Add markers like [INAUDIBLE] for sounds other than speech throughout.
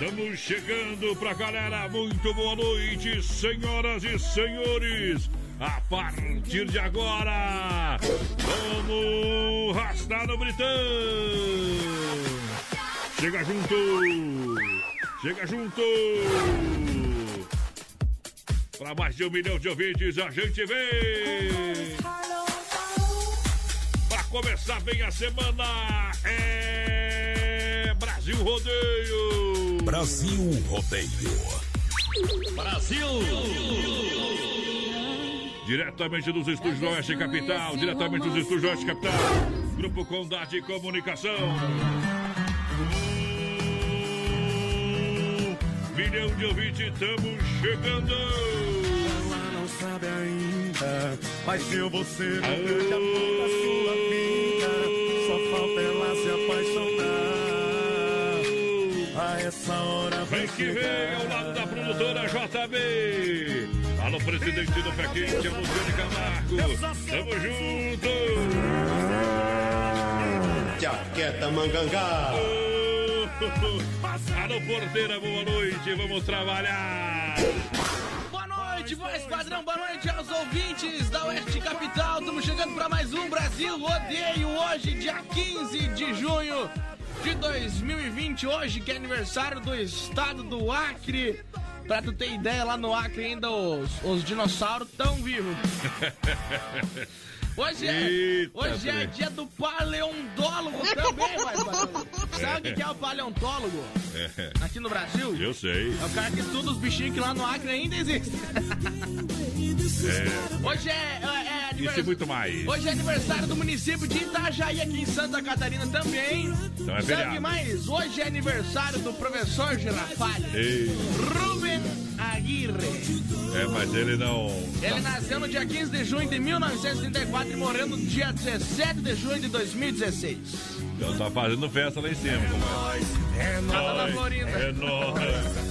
Estamos chegando pra galera. Muito boa noite, senhoras e senhores. A partir de agora, vamos rastar no Britão. Chega junto. Chega junto. Para mais de um milhão de ouvintes, a gente vem. Para começar bem a semana, é Brasil Rodeio. Brasil Rodeio. Brasil. Diretamente dos estúdios do Oeste Capital, diretamente dos estúdios do Oeste Capital, Grupo Condade Comunicação. Um milhão de ouvintes, estamos chegando. Ela não sabe ainda, mas eu vou ser o grande amor da sua essa hora Vem que vem ao lado da produtora JB. Alô, presidente do Pé Quente, a Luciane Camargo. Tamo junto. Jaqueta Mangangá. [LAUGHS] Alô, porteira, boa noite. Vamos trabalhar. Boa noite, voz padrão, boa noite aos ouvintes da Oeste Capital. Estamos chegando para mais um Brasil Rodeio hoje, dia 15 de junho de 2020. Hoje que é aniversário do estado do Acre. Pra tu ter ideia, lá no Acre ainda os, os dinossauros tão vivos. [LAUGHS] Hoje é, Eita, hoje é dia do paleontólogo também, vai. [LAUGHS] Sabe o que é o paleontólogo É, aqui no Brasil? eu sei. É o cara que estuda os bichinhos que lá no Acre ainda existem. É, Hoje é, é, é isso e muito mais. Hoje é aniversário do município de Itajaí, aqui em Santa Catarina também. Então é Sabe feriado. que mais? Hoje é aniversário do professor Girafalho. Ruben Aguirre. é, mas ele não. Ele nasceu no dia 15 de junho de 1934 e morreu no dia 17 de junho de 2016. Não tá fazendo festa lá em cima, compadre. É Lá na Florinda. É nóis.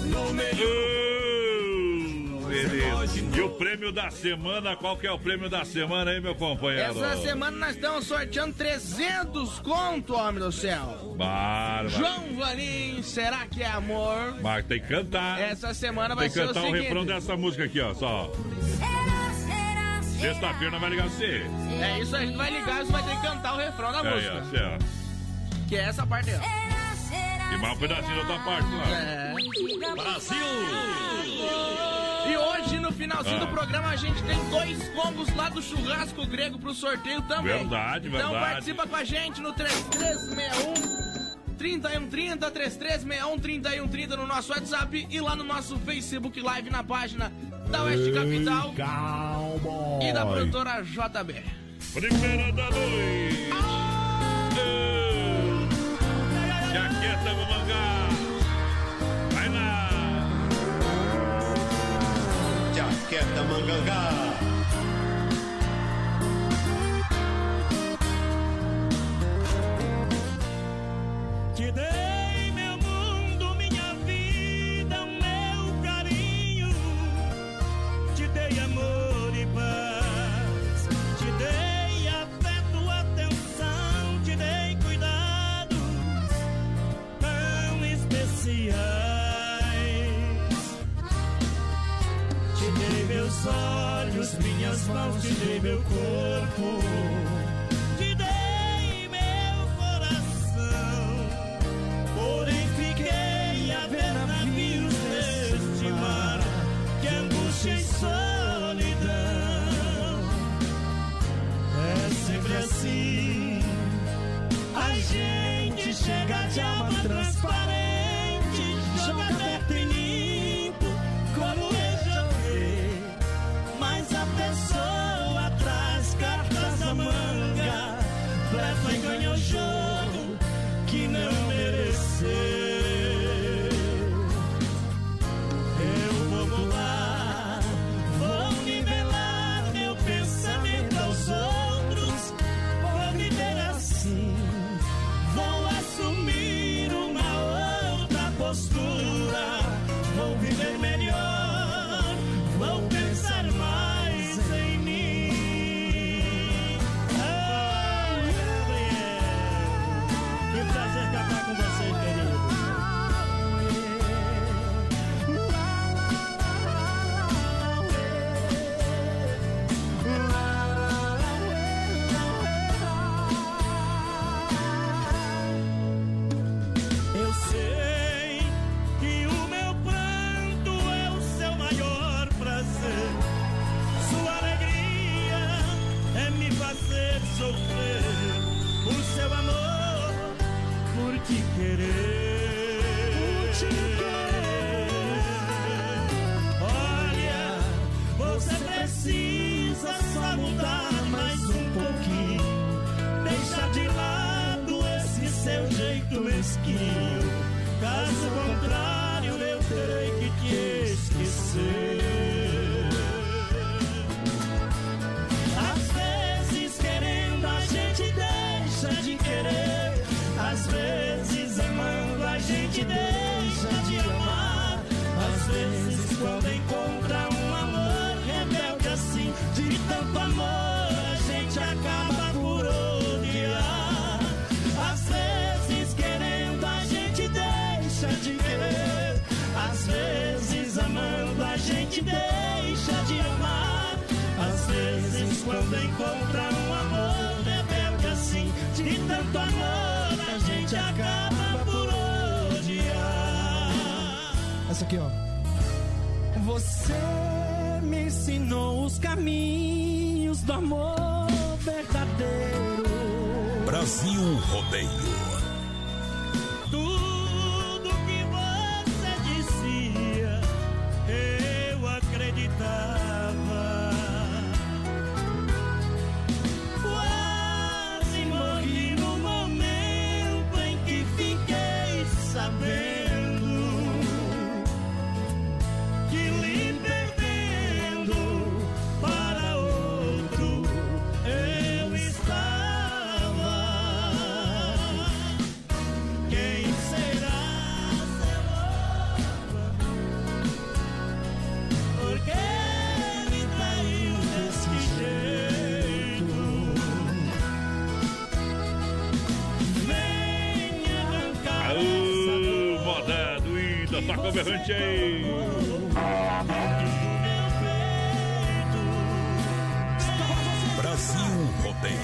Beleza. E o prêmio da semana, qual que é o prêmio da semana aí, meu companheiro? Essa semana nós estamos sorteando 300 conto, homem do céu. Bárbaro. João Valim, será que é amor? Mas tem que cantar. Essa semana vai Tem que ser o cantar o seguinte. refrão dessa música aqui, ó. Só. Sexta-feira vai ligar você. É isso, a gente vai ligar e você vai ter que cantar o refrão da É, música. é, ó. Que é essa parte aí. E mais um pedacinho da outra parte lá. É. Brasil! E hoje, no finalzinho Ah. do programa, a gente tem dois combos lá do churrasco grego pro sorteio também. Verdade, Então verdade. participa com a gente no 3361 3130 3361 3130 no nosso WhatsApp e lá no nosso Facebook Live na página da Oeste Capital e da produtora JB. Primeira da noite. Ei, Jaqueta no Jaqueta Mangangá. Dei meu corpo. O berrante aí. Brasil Rodeio.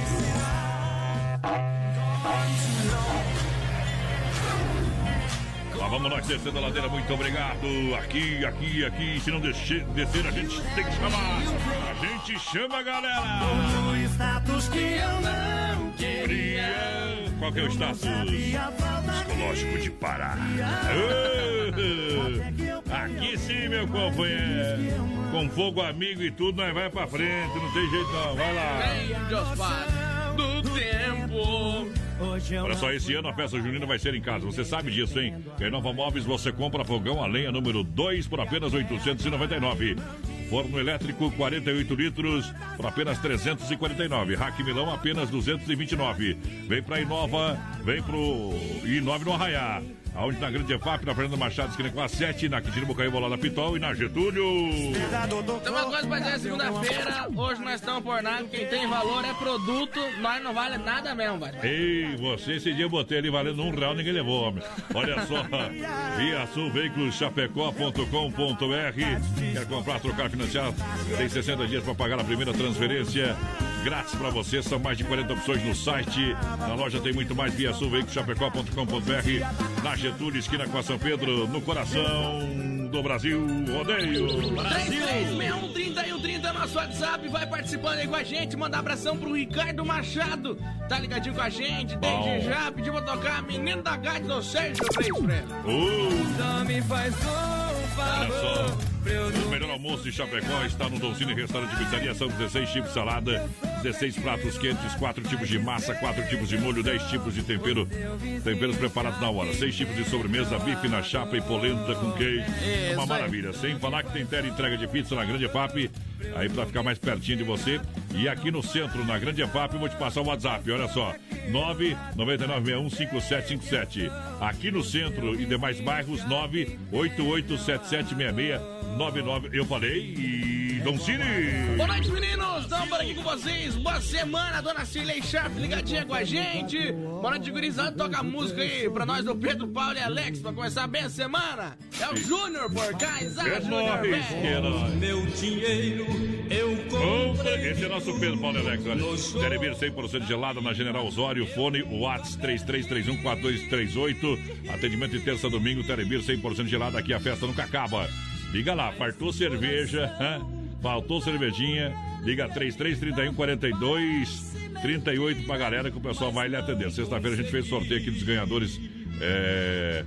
Lá vamos nós descendo a ladeira, muito obrigado. Aqui, aqui, aqui. Se não descer, descer, a gente tem que chamar. A gente chama a galera. um status que eu não queria. Qual que é o status? Psicológico de Pará. [LAUGHS] Aqui sim, meu companheiro. Com fogo amigo e tudo, nós vai pra frente. Não tem jeito não. Vai lá. Do tempo. Eu Olha só, esse ano a festa junina vai ser em casa. Você sabe disso, hein? Em Nova Móveis você compra fogão a lenha número 2 por apenas 899. Forno elétrico 48 litros por apenas 349. Rack Milão apenas 229. Vem pra Inova, vem pro Inove no Arraiá. Aonde na Grande EFAP, na Fernanda Machado, esquina com a 7, na Quintino Bocaíba, lá na Pitol e na Getúlio. Tem uma coisa pra dizer, segunda-feira, hoje nós estamos por nada, quem tem valor é produto, nós não vale nada mesmo, vai. Ei, você esse dia eu botei ele valendo um real, ninguém levou, homem. Olha só, [LAUGHS] Via Sul Veículos Chapecó.com.br. Quer comprar, trocar, financiar? Tem 60 dias para pagar a primeira transferência. Grátis para você, são mais de 40 opções no site. Na loja tem muito mais, Via Sul Veículos Chapecó.com.br. Na Getúlio, esquina com a São Pedro, no coração do Brasil. Rodeio. 33613130 é nosso WhatsApp, vai participando aí com a gente, manda abração pro Ricardo Machado, tá ligadinho com a gente, desde Bom. já, pediu pra tocar Menino da Gade do Sérgio Reis, Fred. Uh, Só me faz um favor. O melhor almoço de Chapecó está no Dolcine Restaurante Pizzaria. São 16 tipos de salada, 16 pratos quentes, 4 tipos de massa, 4 tipos de molho, 10 tipos de tempero. Temperos preparados na hora. 6 tipos de sobremesa, bife na chapa e polenta com queijo. É uma maravilha. Sem falar que tem tela entrega de pizza na Grande FAP. Aí para ficar mais pertinho de você. E aqui no centro, na Grande FAP, eu vou te passar o WhatsApp. Olha só. 999615757. Aqui no centro e demais bairros, 988776699. Eu falei e Dom Cine. Boa noite, meninos! Estamos por aqui com vocês. Boa semana, dona Cirlei Sharp ligadinha com a gente. Boa noite, gurizada. Toca a música aí pra nós do Pedro, Paulo e Alex pra começar bem a semana. É o Júnior por cá, Isaac É Júnior, nóis, que é nóis. Meu dinheiro eu Compra. Esse é nosso Pedro Paulo Alex, olha. Telebir 100% gelada na General Osório. Fone Whats 33314238. Atendimento de terça a domingo. Telebir 100% gelada. Aqui a festa nunca acaba. Liga lá, fartou cerveja, faltou cervejinha. Liga 3331 42 38 pra galera que o pessoal vai lhe atender. Sexta-feira a gente fez sorteio aqui dos ganhadores. É,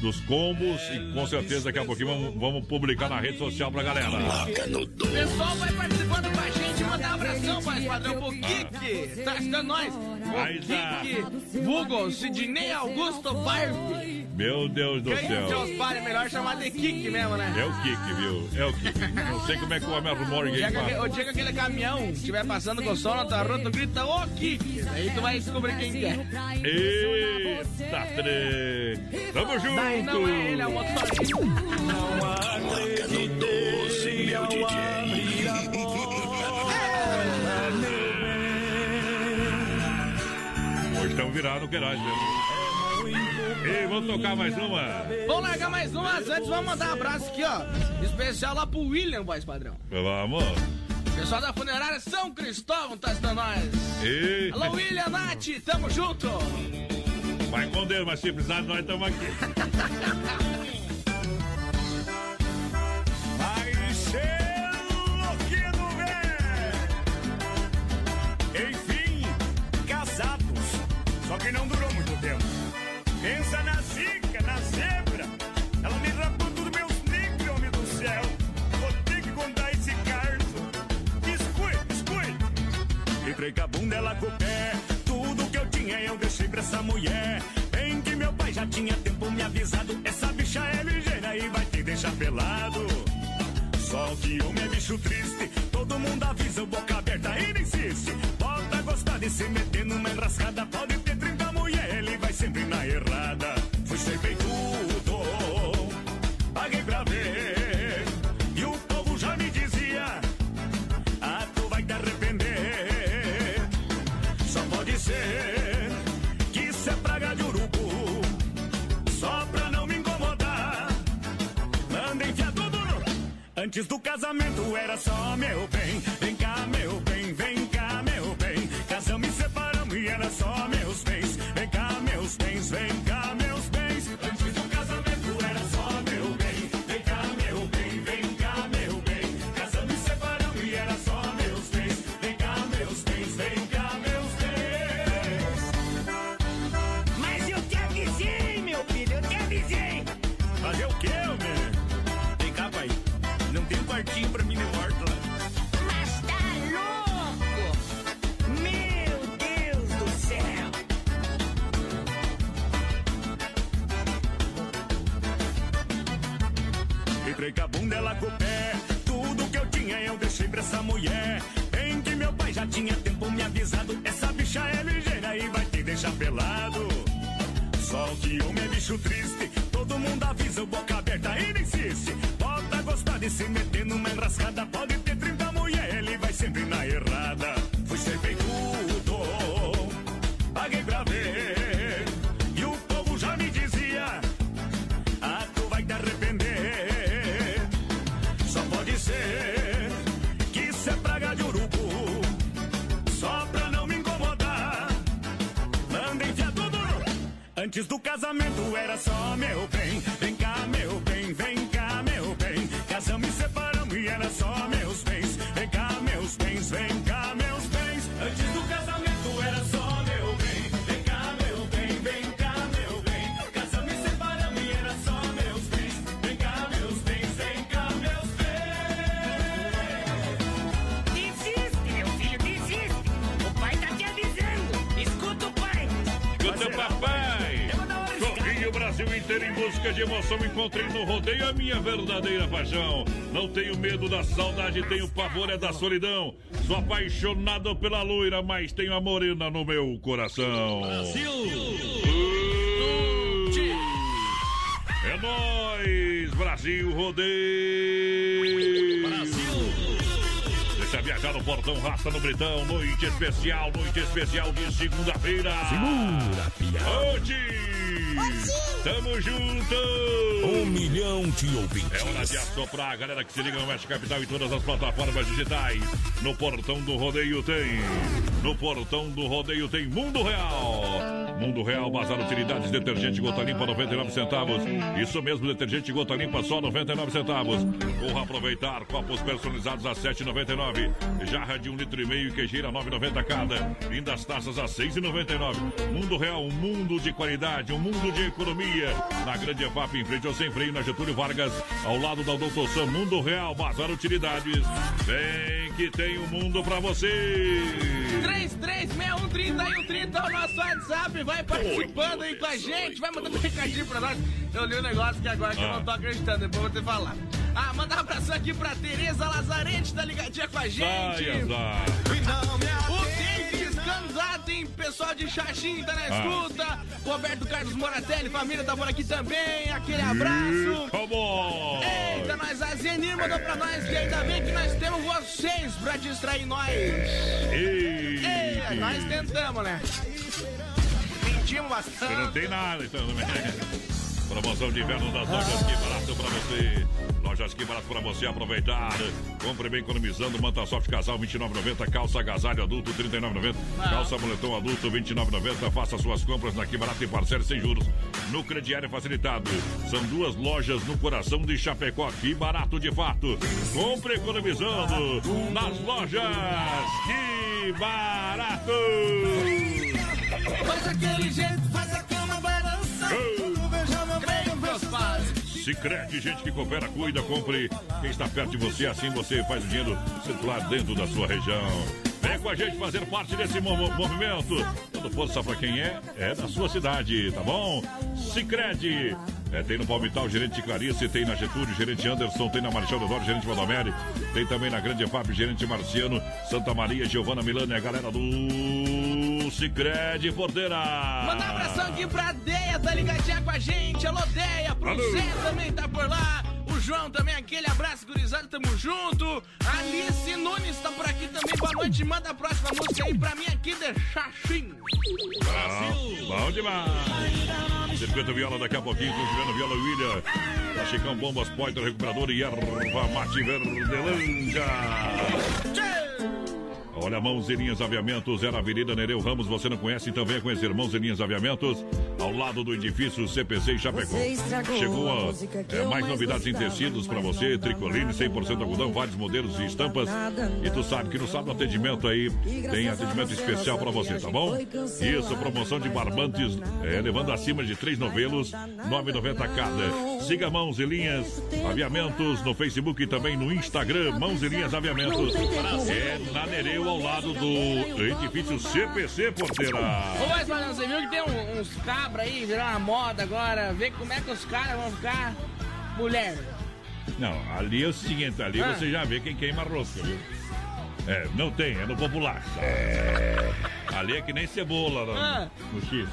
dos combos e com certeza daqui a pouquinho vamos, vamos publicar na rede social pra galera. O pessoal vai participando com a gente, mandar um abração, mais padrão, pro Kiki. Tá ajudando nós. O Mas, ah. Kiki, Google, Sidney Augusto Barbie. Meu Deus do Quem céu. Deus pare, melhor chamar de Kiki mesmo, né? É o Kiki, viu? É o Kiki. Não sei como é que o homem arrumou O ninguém o dia que aquele caminhão estiver passando com o som na tua rua, tu grita, ô Kiki. Aí tu vai descobrir quem que é. Eita, trem. Tamo junto. Daí não é ele, é o motorista. Toca no 12, meu DJ. Hoje estamos virados no garagem, né? E vamos tocar mais uma. Vamos largar mais umas antes, vamos mandar um abraço aqui, ó. Especial lá pro William, voz padrão. Vamos. Pessoal da funerária São Cristóvão tá ajudando nós. E... Alô, William, Nath, tamo junto. Vai com Deus, mas se precisar, nós estamos aqui. Vai ser louquinho, velho! Enfim, casados. Só que não durou muito tempo. Pensa na zica, na zebra. Ela me rapou tudo meus negros, homem do céu. Vou ter que contar esse caso. Escute, escute. Entrei com bunda, ela com o pé. Tudo que eu tinha eu deixei essa mulher. Bem que meu pai já tinha tempo me avisado. Essa bicha é ligeira e vai te deixar pelado. Só que homem é bicho triste. Todo mundo avisa, boca aberta e insiste. Volta a gostar de se meter numa enrascada. Pode Antes do casamento era só meu bem. Casamento paixão. Não tenho medo da saudade, tenho pavor é da solidão. Sou apaixonado pela loira, mas tenho a morena no meu coração. Brasil! É nóis! Brasil Rodeio! Brasil! Deixa viajar no Portão Raça no Britão. Noite especial, noite especial de segunda-feira. Segura, piada. Hoje! Tamo junto! Um milhão de É hora ouvintes. de assoprar a galera que se liga no Oeste Capital e todas as plataformas digitais. No portão do rodeio tem. No portão do rodeio tem Mundo Real. Mundo Real, Bazar Utilidades, detergente gota limpa 99 centavos. Isso mesmo, detergente gota limpa só 99 centavos. Corra aproveitar, copos personalizados a 7,99. Jarra de um litro e meio e queijeira 9,90 cada. Lindas taças a 6,99. Mundo Real, um mundo de qualidade, um mundo de economia. Na Grande EFAP, em frente ao Sem Freio, na Getúlio Vargas, ao lado da Doutor Sam. Mundo Real, Bazar Utilidades. Vem que tem um mundo pra você. 33613130 é o nosso WhatsApp. Vai participando aí com a gente. Vai mandando recadinho pra nós. Eu li um negócio que agora que eu não tô acreditando. Depois eu vou te falar. Ah, mandar um abraço aqui pra Tereza Lazarente, tá ligadinha com a gente. O David Scanzaten, pessoal de Xaxim, tá na escuta. Roberto Carlos Moratelli, família tá por aqui também. Aquele abraço. Vamos! Eita, nós, a Zenir mandou pra nós que ainda bem que nós temos vocês pra distrair nós. Ei! É, nós tentamos, né? Mentimos Você não bastante. tem nada, então. Promoção de inverno das lojas Que Barato pra você. Lojas Que Barato pra você aproveitar. Compre bem economizando. Manta soft casal 29,90. Calça agasalho adulto 39,90. Calça moletom adulto 29,90. Faça suas compras na Que Barato e parcele sem juros. No crediário facilitado. São duas lojas no coração de Chapecó. Que barato de fato. Compre economizando nas lojas Que Barato. Faz aquele jeito, faz a cama balançar. Sicredi, gente que coopera, cuida, compre. Quem está perto de você, assim você faz o dinheiro circular dentro da sua região. Vem com a gente fazer parte desse mo- mo- movimento. Dando força para quem é, é da sua cidade, tá bom? Sicredi. É, tem no Palmital, gerente Clarice, tem na Getúlio, gerente Anderson, tem na Marechal Deodoro, gerente Valdomeri, tem também na Grande EFAP, gerente Marciano, Santa Maria, Giovana Milano e a galera do Sicredi Porteira. Mandar um abração aqui pra Deia, tá ligadinha com a gente. Alô, Deia. Pro Alô. Zé também tá por lá. O João também, aquele abraço, gurizada, tamo junto. A Alice Nunes tá por aqui também. Boa noite. Manda a próxima música aí pra mim aqui de Xaxim. Bom, bom demais. Circuito Viola daqui a pouquinho com Juliano Viola William. Pra Chicão Bombas, Poiter, Recuperador e Erva Mate Verdelândia. Olha, Mãos e Linhas Aviamentos, era Avenida Nereu Ramos, você não conhece, então venha conhecer Mãos e Linhas Aviamentos, ao lado do edifício CPC Chapecó. Chegou a, é, mais novidades em tecidos para você, tricoline, 100% algodão, vários modelos e estampas. E tu sabe que no sábado atendimento aí tem atendimento especial para você, tá bom? Isso, promoção de barbantes, é, levando acima de três novelos, 9,90 cada. Siga Mãos e Linhas Aviamentos no Facebook e também no Instagram, Mãos e Linhas Aviamentos. É na Nereu, ao lado do edifício CPC Porteira. Ô, mas, Mariano, você viu que tem um- uns cabras aí, virou uma moda agora. Vê como é que os caras vão ficar mulher. Não, ali é o seguinte, ali Ah. você já vê quem queima rosca, viu? É, não tem, é no popular. É. Ali é que nem cebola no, Ah. no X.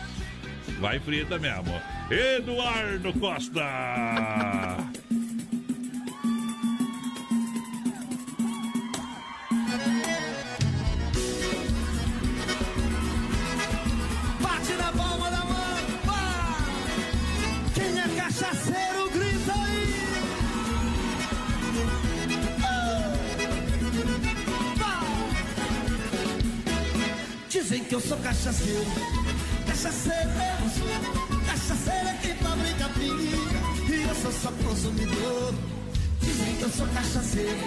Vai frita mesmo. Eduardo Costa! Que eu sou cachaceiro. Cachaceiro. Cachaceiro é quem fabrica pinga. E eu sou só consumidor. Dizem que eu sou cachaceiro.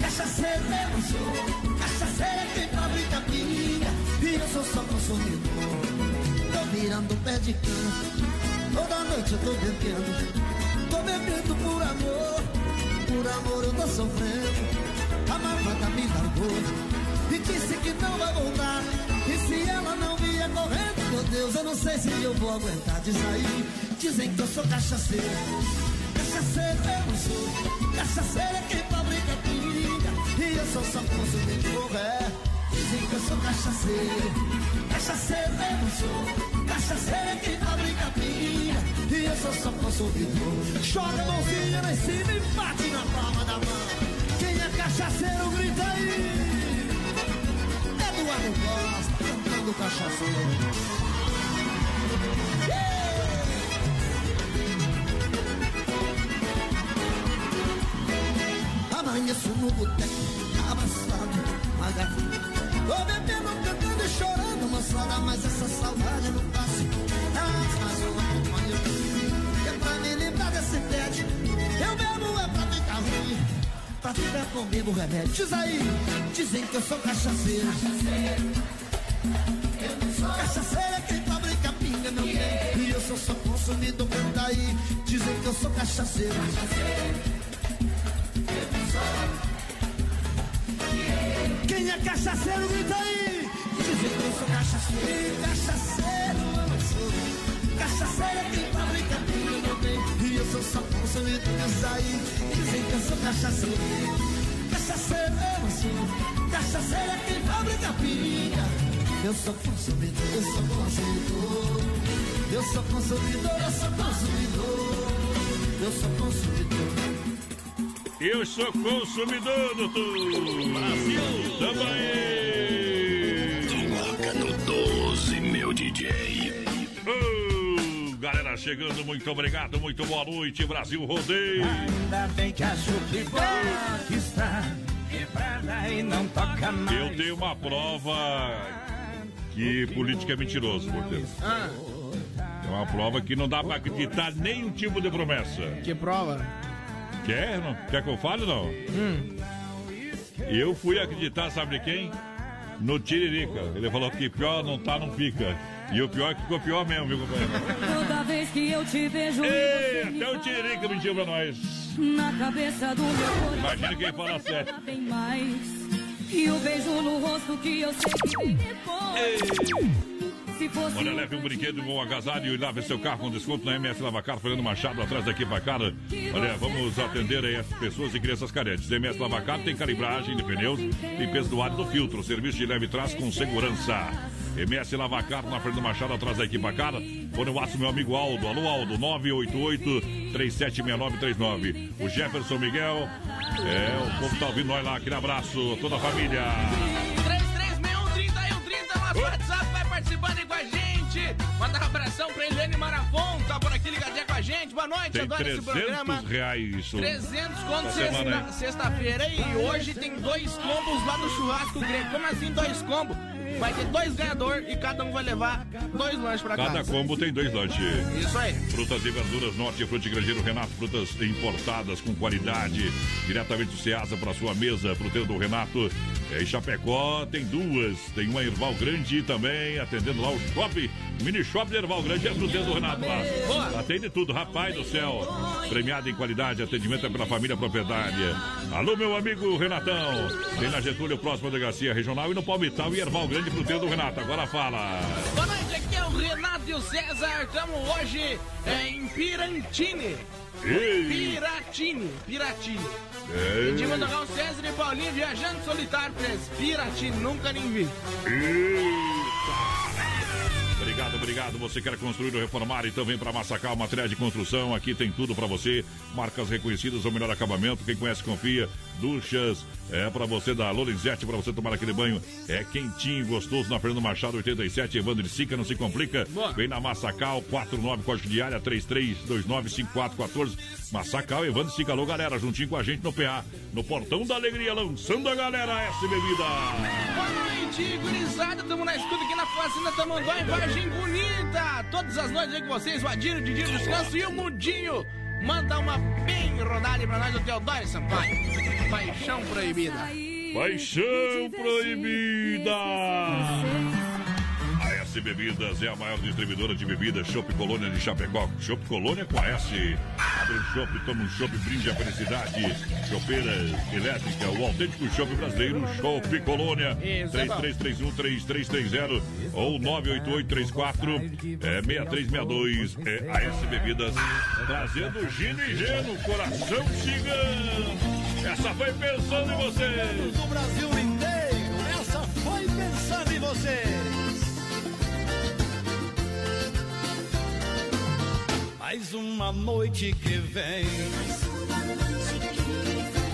Cachaceiro eu sou. Cachaceiro é quem fabrica pinga. E eu sou só consumidor. Tô virando pé de cana. Toda noite eu tô bebendo. Tô bebendo por amor. Por amor eu tô sofrendo. A malvada me largou. E disse que não vai voltar. E se ela não vier correndo, meu Deus, eu não sei se eu vou aguentar de sair. Dizem que eu sou cachaceiro. Cachaceiro eu não sou. Cachaceiro é quem fabrica pinga. E eu sou só consumidor, é. Dizem que eu sou cachaceiro. Cachaceiro eu não sou. Cachaceiro é quem fabrica pinga. E eu sou só consumidor. Joga a mãozinha lá em cima e bate na palma da mão. Quem é cachaceiro, grita aí. Eduardo Costa, do cachaceiro. Yeah! amanheço no boteco, abraçado, magrinho. Tô bebendo, cantando e chorando, moçada, mas essa saudade não passa. Traz mais uma companhia é pra me lembrar desse pet. Eu bebo é pra ficar ruim, pra ficar comigo remédio. Diz aí, dizem que eu sou cachaceiro. cachaceiro é quem fabrica pinga, não tem. E eu sou só consumidor, canta aí. Dizem que eu sou cachaceiro. Quem é cachaceiro, grita aí. Dizem que eu sou cachaceiro, cachaceiro eu sou. Cachaceiro é quem fabrica pinga, não tem. E eu sou só consumidor, diz aí. Dizem que eu sou cachaceiro. Cachaceiro eu sou. Cachaceiro é quem fabrica pinga. Eu sou consumidor, eu sou consumidor. Eu sou consumidor, eu sou consumidor. Eu sou consumidor. Eu sou consumidor, doutor. Brasil. Também. Coloca no 12, meu DJ. Galera chegando, muito obrigado, muito boa noite, Brasil Rodeio. Ainda bem que a chupibó está quebrada e não toca mais. Eu tenho uma prova que político é mentiroso, porteiro. Ah, É uma prova que não dá pra acreditar nenhum tipo de promessa. que prova? Quer? Não? Quer que eu fale não? Eu fui acreditar, sabe de quem? No Tiririca. Ele falou que pior não tá, não fica. E o pior é que ficou pior mesmo, viu, companheiro? Toda vez que eu te vejo, Ei, até o Tiririca mentiu pra nós. na cabeça do meu coração. Imagina quem fala sério. E o beijo no rosto que eu sei que vem depois. Olha, leve um brinquedo, um agasalho e lave seu carro com desconto na MS Lavacar, Fernando Machado, atrás daqui pra cara. Olha, vamos atender aí as pessoas e crianças carentes. MS Lavacar tem calibragem de pneus, limpeza do ar e do filtro, serviço de leve trás com segurança. MS Lavacar na Fernando Machado, atrás da equipe cara. Põe no WhatsApp meu amigo Aldo. Alô, Aldo, 988-376939. O Jefferson Miguel. É, o povo tá ouvindo nós lá. Aquele abraço, toda a família. 3361-3130, nosso WhatsApp vai participando aí com a gente. Mandar um abração pra Eliane Marafon, tá por aqui ligadinha com a gente. Boa noite, Tem adoro esse programa. 300 reais isso. 300 conto Essa semana, sexta- sexta-feira e hoje tem dois combos lá no churrasco grego. Como assim dois combos? Vai ter dois ganhadores e cada um vai levar dois lanches pra Cada casa. combo tem dois lanches. Isso aí. Frutas e verduras Norte Frute Grangeiro Renato, frutas importadas com qualidade, diretamente do Ceasa para sua mesa, fruteiro do Renato. É, em Chapecó tem duas, tem uma Erval Grande também, atendendo lá o shopping, mini shopping Erval Grande, é fruteiro do Renato lá. Boa. Atende tudo, rapaz do céu. Premiado em qualidade, atendimento é pela família propriedade. Alô, meu amigo Renatão. Tem na Getúlio, próxima delegacia regional e no Palmital e Erval Grande, fruteiro do Renato. Agora fala. Boa noite, aqui é o Renato e o César. Estamos hoje é, em Pirantini. Ei. Piratini, Piratini. Pedi mandar o César e Paulinho viajando solitário eles. Piratini, nunca nem vi. Obrigado, obrigado. Você quer construir ou reformar? Então vem para Massacal, materiais de construção. Aqui tem tudo para você. Marcas reconhecidas, o melhor acabamento. Quem conhece, confia. Duchas, é para você da Lorenzetti, para você tomar aquele banho. É quentinho, gostoso na Fernando Machado, 87. Evandro de Sica, não se complica. Vem na Massacal, 49, código de área, 33295414. Massacal, Evandro de Sica. Alô, galera, juntinho com a gente no PA. No Portão da Alegria, lançando a galera S Bebida. Boa noite, gurizada. Tamo na escuta aqui na Fazenda Tamanduá, em Vargem Bonita. Todas as noites aí com vocês, o Adiro, o Didi, o Descanso e o Mudinho. Manda uma bem rodada pra nós, o Teodoro Sampaio. Paixão proibida. Paixão proibida! A S Bebidas é a maior distribuidora de bebidas Chopp Colônia de Chapecó. Chopp Colônia com a S. Abre um chopp, toma um chopp, brinde a felicidade. Chopeira elétrica, o autêntico chopp brasileiro, Chopp Colônia. Isso, é bom. 3331-3330 ou 98834 é, 6362. É a S Bebidas trazendo gino e geno, coração cigano. Essa foi pensando em vocês. do Brasil inteiro. Essa foi pensando em vocês. Mais uma noite que vem.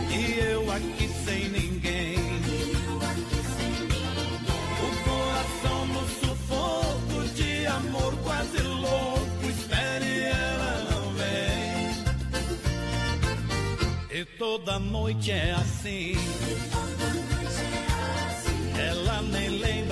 E eu aqui sem ninguém. O coração no sufoco de amor quase louco. Espere, ela não vem. E toda noite é assim. Ela nem lembra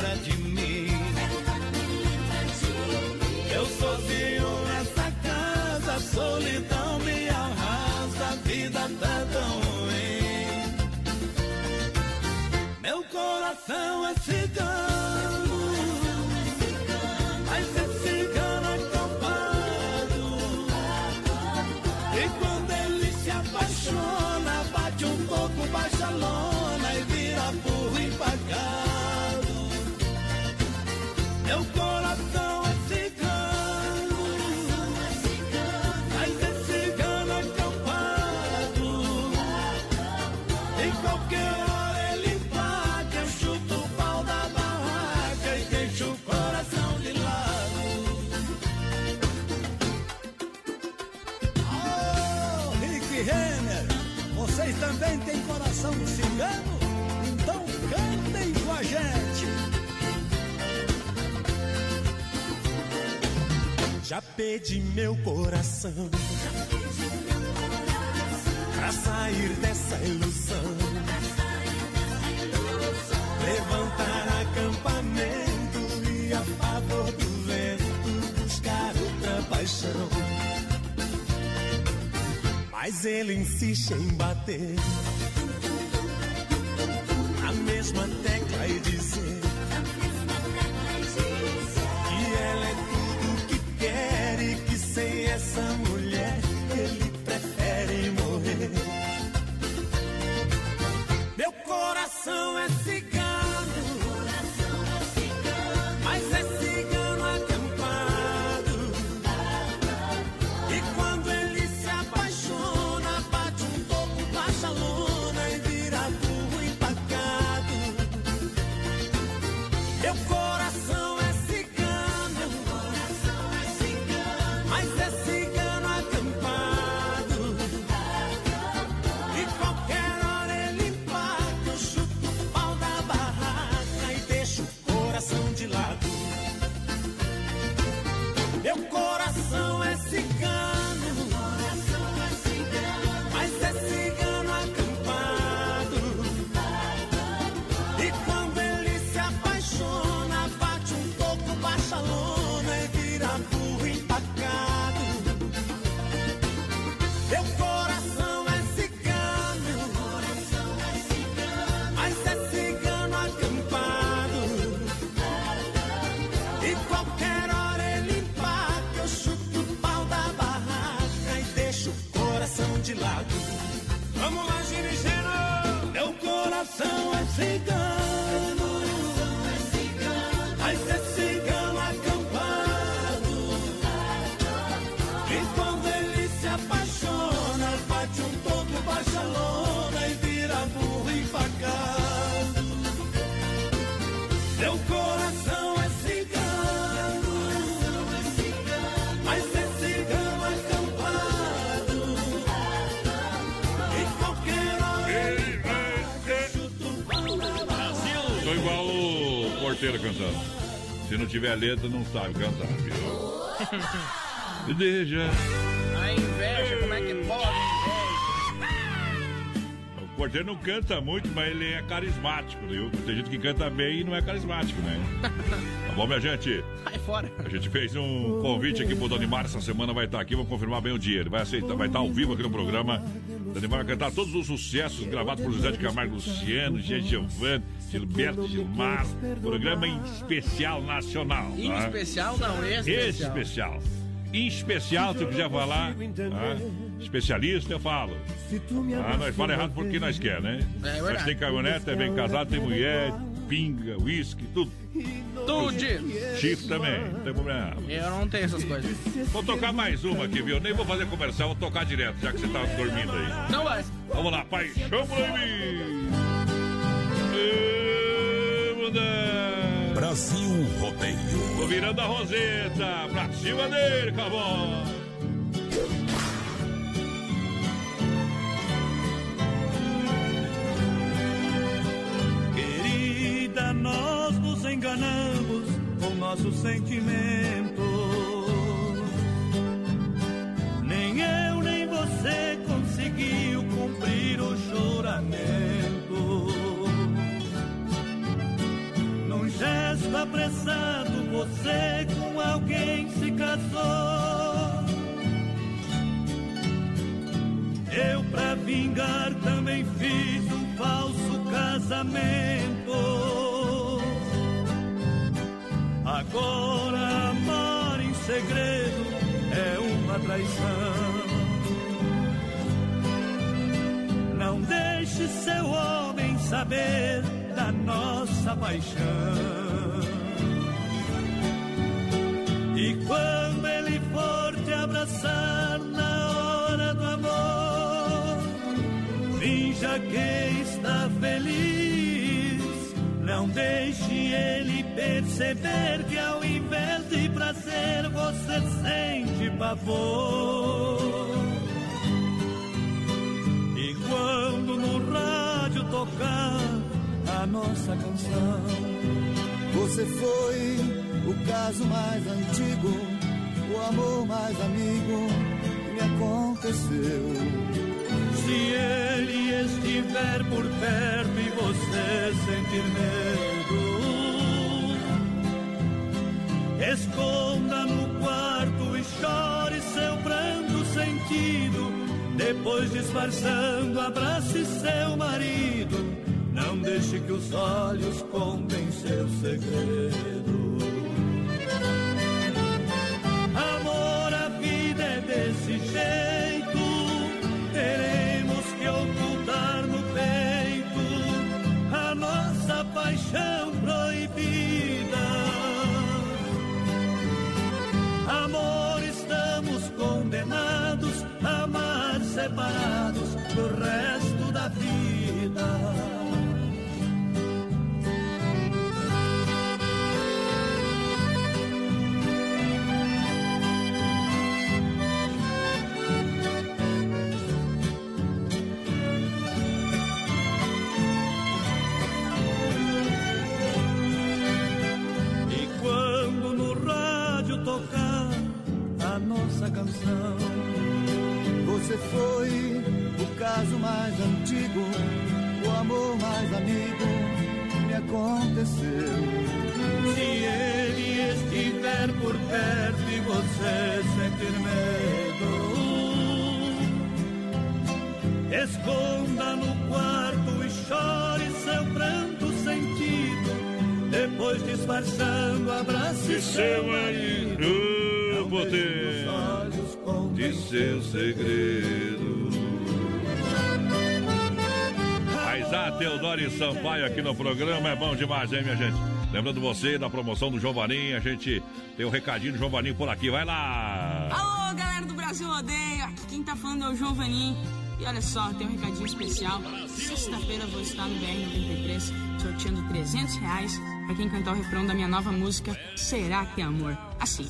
coração é cigano. Mas é cigano acampado. E quando ele se apaixona, bate um pouco, baixa lona e vira burro empacado. Pedi meu coração pra sair dessa ilusão. Levantar acampamento e a favor do vento buscar outra paixão. Mas ele insiste em bater não tiver letra, não sabe cantar, viu? [LAUGHS] Deixa. A inveja, como é que pode? O porteiro não canta muito, mas ele é carismático, viu? Tem gente que canta bem e não é carismático, né? [LAUGHS] Tá bom, minha gente? Sai fora. A gente fez um convite aqui pro Donimar essa semana, vai estar aqui, vamos confirmar bem o dia. Ele vai aceitar, vai estar ao vivo aqui no programa. Donimar vai cantar todos os sucessos gravados por José de Camargo Luciano, Jean Giovanni, Gilberto Gilmar. Programa especial nacional. Em Tá? especial, não, esse Esse especial. especial. Em especial, se tu quiser falar, tá? especialista, eu falo. Ah, nós falamos errado porque nós quer, né? É nós tem caminhonete, é bem casado, tem mulher, pinga, uísque, tudo. Tudo. Chifre também, não tem problema. Eu não tenho essas coisas. Vou tocar mais uma aqui, viu? Nem vou fazer comercial, vou tocar direto, já que você tá dormindo aí. Não vai. Vamos lá, paixão proibida. Brasil Rodeio. Tô virando a roseta, pra cima dele, cabó. Querida, nós nos enganamos com nossos sentimentos. Nem eu nem você conseguiu cumprir o juramento. Gesto apressado, você com alguém se casou. Eu, pra vingar, também fiz um falso casamento. Agora, amar em segredo é uma traição. Não deixe seu homem saber da nossa paixão. E quando ele for te abraçar na hora do amor, finja que está feliz. Não deixe ele perceber que ao invés de prazer você sente pavor. E quando nossa canção. Você foi o caso mais antigo, o amor mais amigo que me aconteceu. Se ele estiver por perto e você sentir medo, esconda no quarto e chore seu pranto sentido. Depois disfarçando, abrace seu marido. Não deixe que os olhos contem seu segredo. Amor, a vida é desse jeito. Teremos que ocultar no peito a nossa paixão proibida. Amor, estamos condenados a amar separados pro resto da vida. Nossa canção, Você foi o caso mais antigo, o amor mais amigo que me aconteceu. se ele estiver por perto e você sentir medo, esconda no quarto e chore seu pranto sentido. Depois disfarçando, abrace seu marido. Ô, poder de seu segredo. Aizá Teodoro e Sampaio aqui no programa, é bom demais, hein, minha gente? Lembrando você da promoção do Varinho, a gente tem um recadinho do Varinho por aqui, vai lá! Alô, galera do Brasil Rodeio, aqui quem tá falando é o João Vanim. E olha só, tem um recadinho especial. Sexta-feira vou estar no BR-93 sorteando 300 reais pra quem cantar o refrão da minha nova música Será que é Amor? Assim.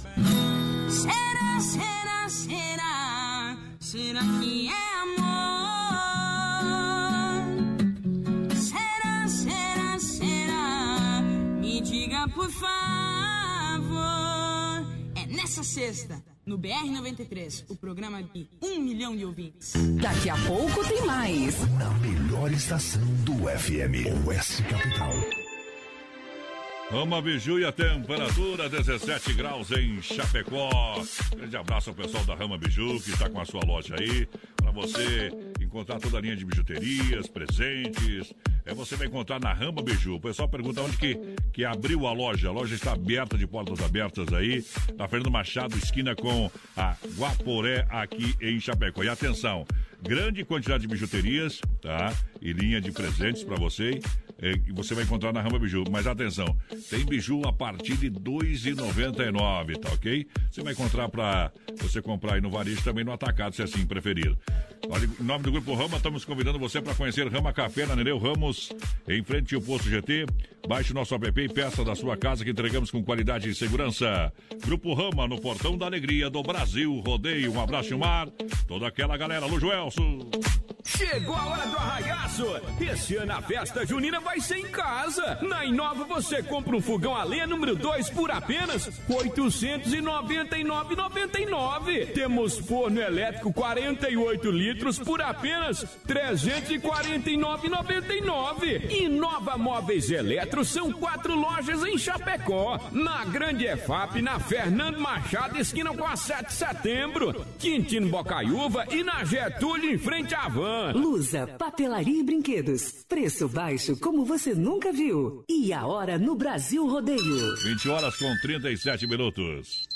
Será, será, será, será que é amor? Será, será, será, me diga por favor. É nessa sexta, no BR-93, o programa de um milhão de ouvintes. Daqui a pouco tem mais. Na melhor estação do FM, Oeste Capital. Rama Biju e a temperatura 17 graus em Chapecó. Grande abraço ao pessoal da Rama Biju que está com a sua loja aí. Para você encontrar toda a linha de bijuterias, presentes. É, você vai encontrar na Rama Biju. O pessoal pergunta onde que, que abriu a loja. A loja está aberta, de portas abertas aí. Na Fernando Machado, esquina com a Guaporé aqui em Chapecó. E atenção, grande quantidade de bijuterias, tá? E linha de presentes para você. E você vai encontrar na Rama Biju. Mas atenção, tem biju a partir de R$ 2,99, tá ok? Você vai encontrar para você comprar aí no varejo também no atacado, se assim preferir. Olha, em nome do Grupo Rama, estamos convidando você para conhecer Rama Café na Nereu Ramos, em frente ao Posto GT. Baixe o nosso app e peça da sua casa que entregamos com qualidade e segurança. Grupo Rama, no Portão da Alegria do Brasil. Rodeio, um abraço, Mar. Toda aquela galera, Lu Joelso. Chegou a hora do arraiaço! Esse ano a festa junina vai ser em casa! Na Inova você compra um fogão a lenha número 2 por apenas R$ 899,99. Temos forno elétrico 48 litros por apenas R$ 349,99. Inova Móveis Eletro são quatro lojas em Chapecó. Na Grande EFAP, na Fernando Machado, esquina com a 7 de setembro. Quintino Bocaiúva e na Getúlio, em frente à Van. Lusa, papelaria e brinquedos. Preço baixo como você nunca viu. E a hora no Brasil Rodeio. 20 horas com 37 minutos.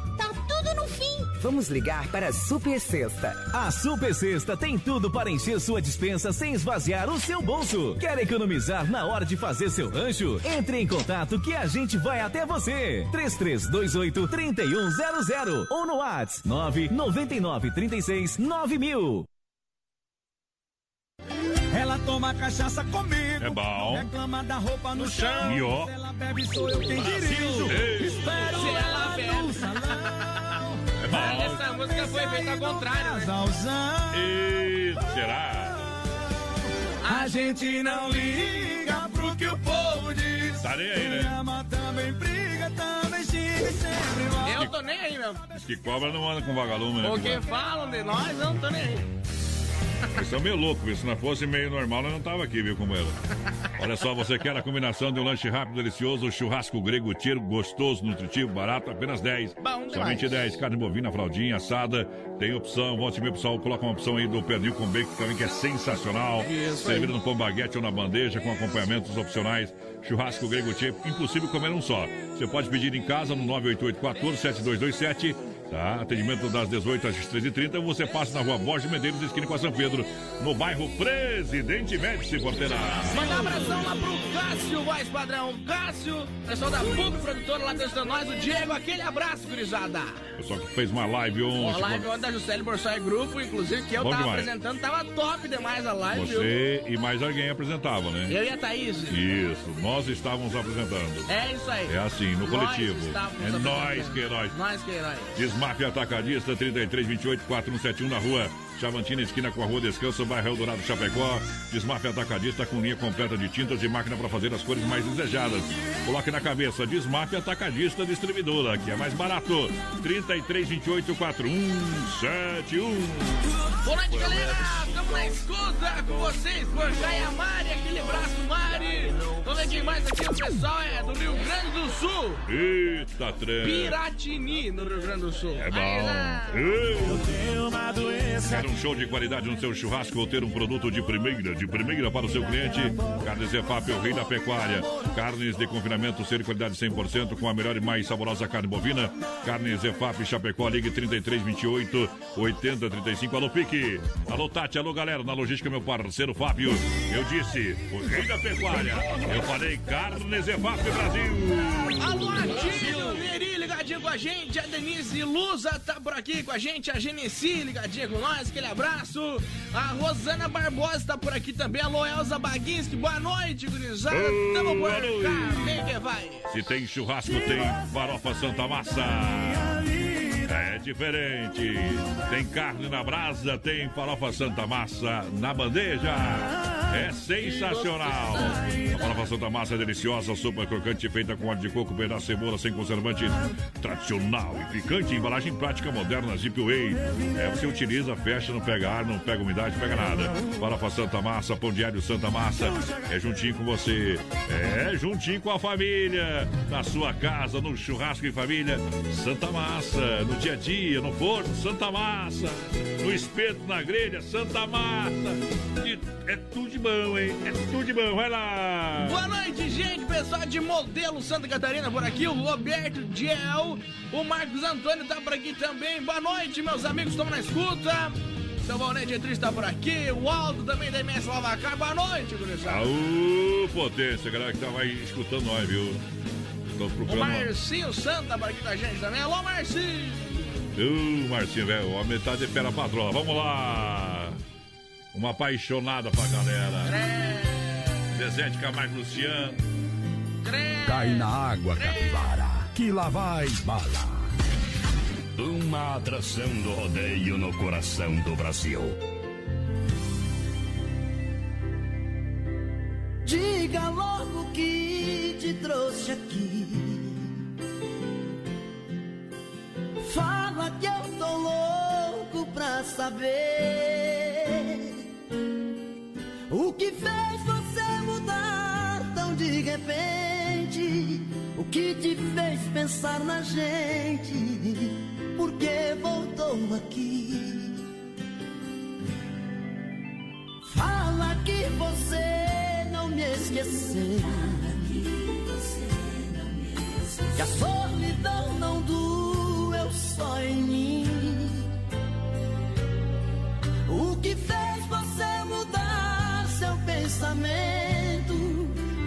tá tudo no fim. Vamos ligar para a Super Sexta. A Super Sexta tem tudo para encher sua dispensa sem esvaziar o seu bolso. Quer economizar na hora de fazer seu rancho? Entre em contato que a gente vai até você. 3328 3100 ou no WhatsApp 999 36 9000. Ela toma cachaça comigo. É bom. Reclama da roupa no chão. E ó. Se ela bebe, sou eu quem dirijo. Ei. Espero ela Foi feita ao contrário, né? E será? A gente não liga pro que o povo diz. Tá nem aí, né? ama também briga, também xinga e sempre volta. Eu tô nem aí, meu. Diz que cobra não anda com vagalume, né? O que falam de nós, eu não tô nem aí. Vocês são meio loucos, viu? Se não fosse meio normal, eu não tava aqui, viu, como ela. Olha só, você quer a combinação de um lanche rápido, delicioso, churrasco grego, tiro, gostoso, nutritivo, barato, apenas 10. Bom. Somente 10. Carne bovina, fraldinha, assada. Tem opção, volte meu pessoal, coloca uma opção aí do pernil com bacon também, que é sensacional. Isso aí. Servido no pão baguete ou na bandeja, com acompanhamentos opcionais. Churrasco grego tiro, impossível comer um só. Você pode pedir em casa no 988-14-7227. Tá? Atendimento das 18 às 13h30. Você passa na rua Borges Medeiros, esquina com a São Pedro, no bairro Presidente Médici Porteira. Mandar um abração lá pro Cássio, voz padrão. Cássio, pessoal da PUC, produtora lá testando nós, o Diego, aquele abraço, gurizada. Pessoal que fez uma live ontem. A live ontem da Juscelia Borsoi Grupo, inclusive, que eu Bom tava demais. apresentando, tava top demais a live, viu? Você e mais alguém apresentava, né? Eu e a Thaís. Isso, nós estávamos apresentando. É isso aí. É assim, no Nós coletivo. É nós que é nós. Que é nós. Desmafia Atacadista 3328 4171 na rua Chavantina, esquina com a rua Descanso, bairro Eldorado Chapecó. Desmafia Atacadista com linha completa de tintas e máquina para fazer as cores mais desejadas. Coloque na cabeça, Desmafia Atacadista Distribuidora, que é mais barato. 3328 4171. Boa noite, galera! Estamos na escuta com vocês, Borjá e a Mari, aquele abraço, Mari! Vamos ver quem mais aqui, o pessoal é do Rio Grande do Sul, Eita, trem. Piratini, no Rio Grande do Sul. É bom. Aí, lá. Quer um show de qualidade no seu churrasco ou ter um produto de primeira, de primeira para o seu cliente? Carnes Efap, o rei da pecuária. Carnes de confinamento, ser de qualidade 100%, com a melhor e mais saborosa carne bovina. Carnes Efap, Chapecó, ligue 3328 8035. Alô, Pique. Alô, Tati. Alô, galera. Na logística, meu parceiro Fábio. Eu disse, o rei da pecuária. Eu falei Carnes Efap, Brasil. Alô, Atílio, Neri, ligadinho com a gente, a Denise Lusa tá por aqui com a gente, a Genesi ligadinha com nós, aquele abraço. A Rosana Barbosa tá por aqui também, alô, Elza Baguinski, boa noite, gurizada. Tamo por cá, vem que vai. Se tem churrasco, tem farofa Santa Massa. É diferente. Tem carne na brasa, tem farofa Santa Massa na bandeja. É sensacional. A farofa Santa Massa é deliciosa, sopa crocante feita com óleo de coco, pedaço de cebola sem conservante. Tradicional e picante, embalagem prática moderna, Zip Way. É, você utiliza, fecha, não pega ar, não pega umidade, pega nada. Farofa Santa Massa, pão diário Santa Massa. É juntinho com você. É juntinho com a família. Na sua casa, no churrasco em família. Santa Massa. No dia a dia, no forno, Santa Massa. No espeto, na grelha, Santa Massa. É tudo de bom, hein? É tudo de bom. Vai lá. Boa noite, gente, pessoal de Modelo Santa Catarina por aqui, o Roberto Diel, o Marcos Antônio tá por aqui também. Boa noite, meus amigos, estamos na escuta. Seu Valnete Etriz tá por aqui, o Aldo também da MS Lavacar. Boa noite, gurizada. Aô, potência, galera que tava aí escutando nós, viu? O procurando. uma- Marcinho Santa por aqui com a gente também. Alô, Marcinho! Ô, Marcinho, velho, o homem tá de pé na patroa. Vamos lá! Uma apaixonada pra galera. Zezé de Camargo Luciano. Cai na água, capivara, que lá vai bala. Uma atração do rodeio no coração do Brasil. Saber o que fez você mudar tão de repente. O que te fez pensar na gente? Por que voltou aqui? Fala que você não me esqueceu. Que a solidão não doeu só em mim. Que fez você mudar seu pensamento?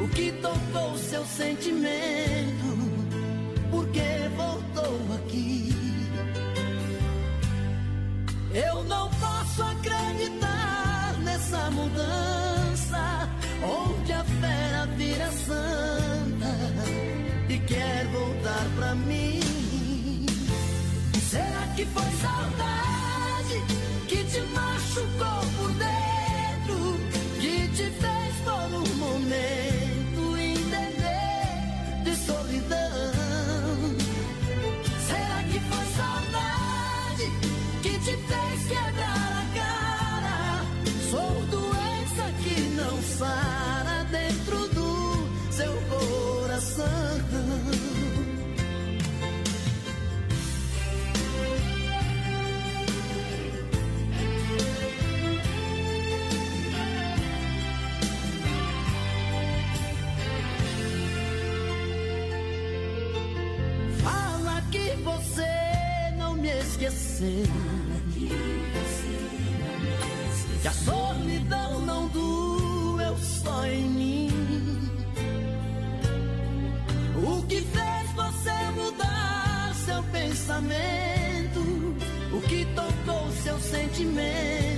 O que tocou seu sentimento? Por que voltou aqui? Eu não posso acreditar nessa mudança, onde a fera vira santa e quer voltar pra mim. Será que foi sentimento?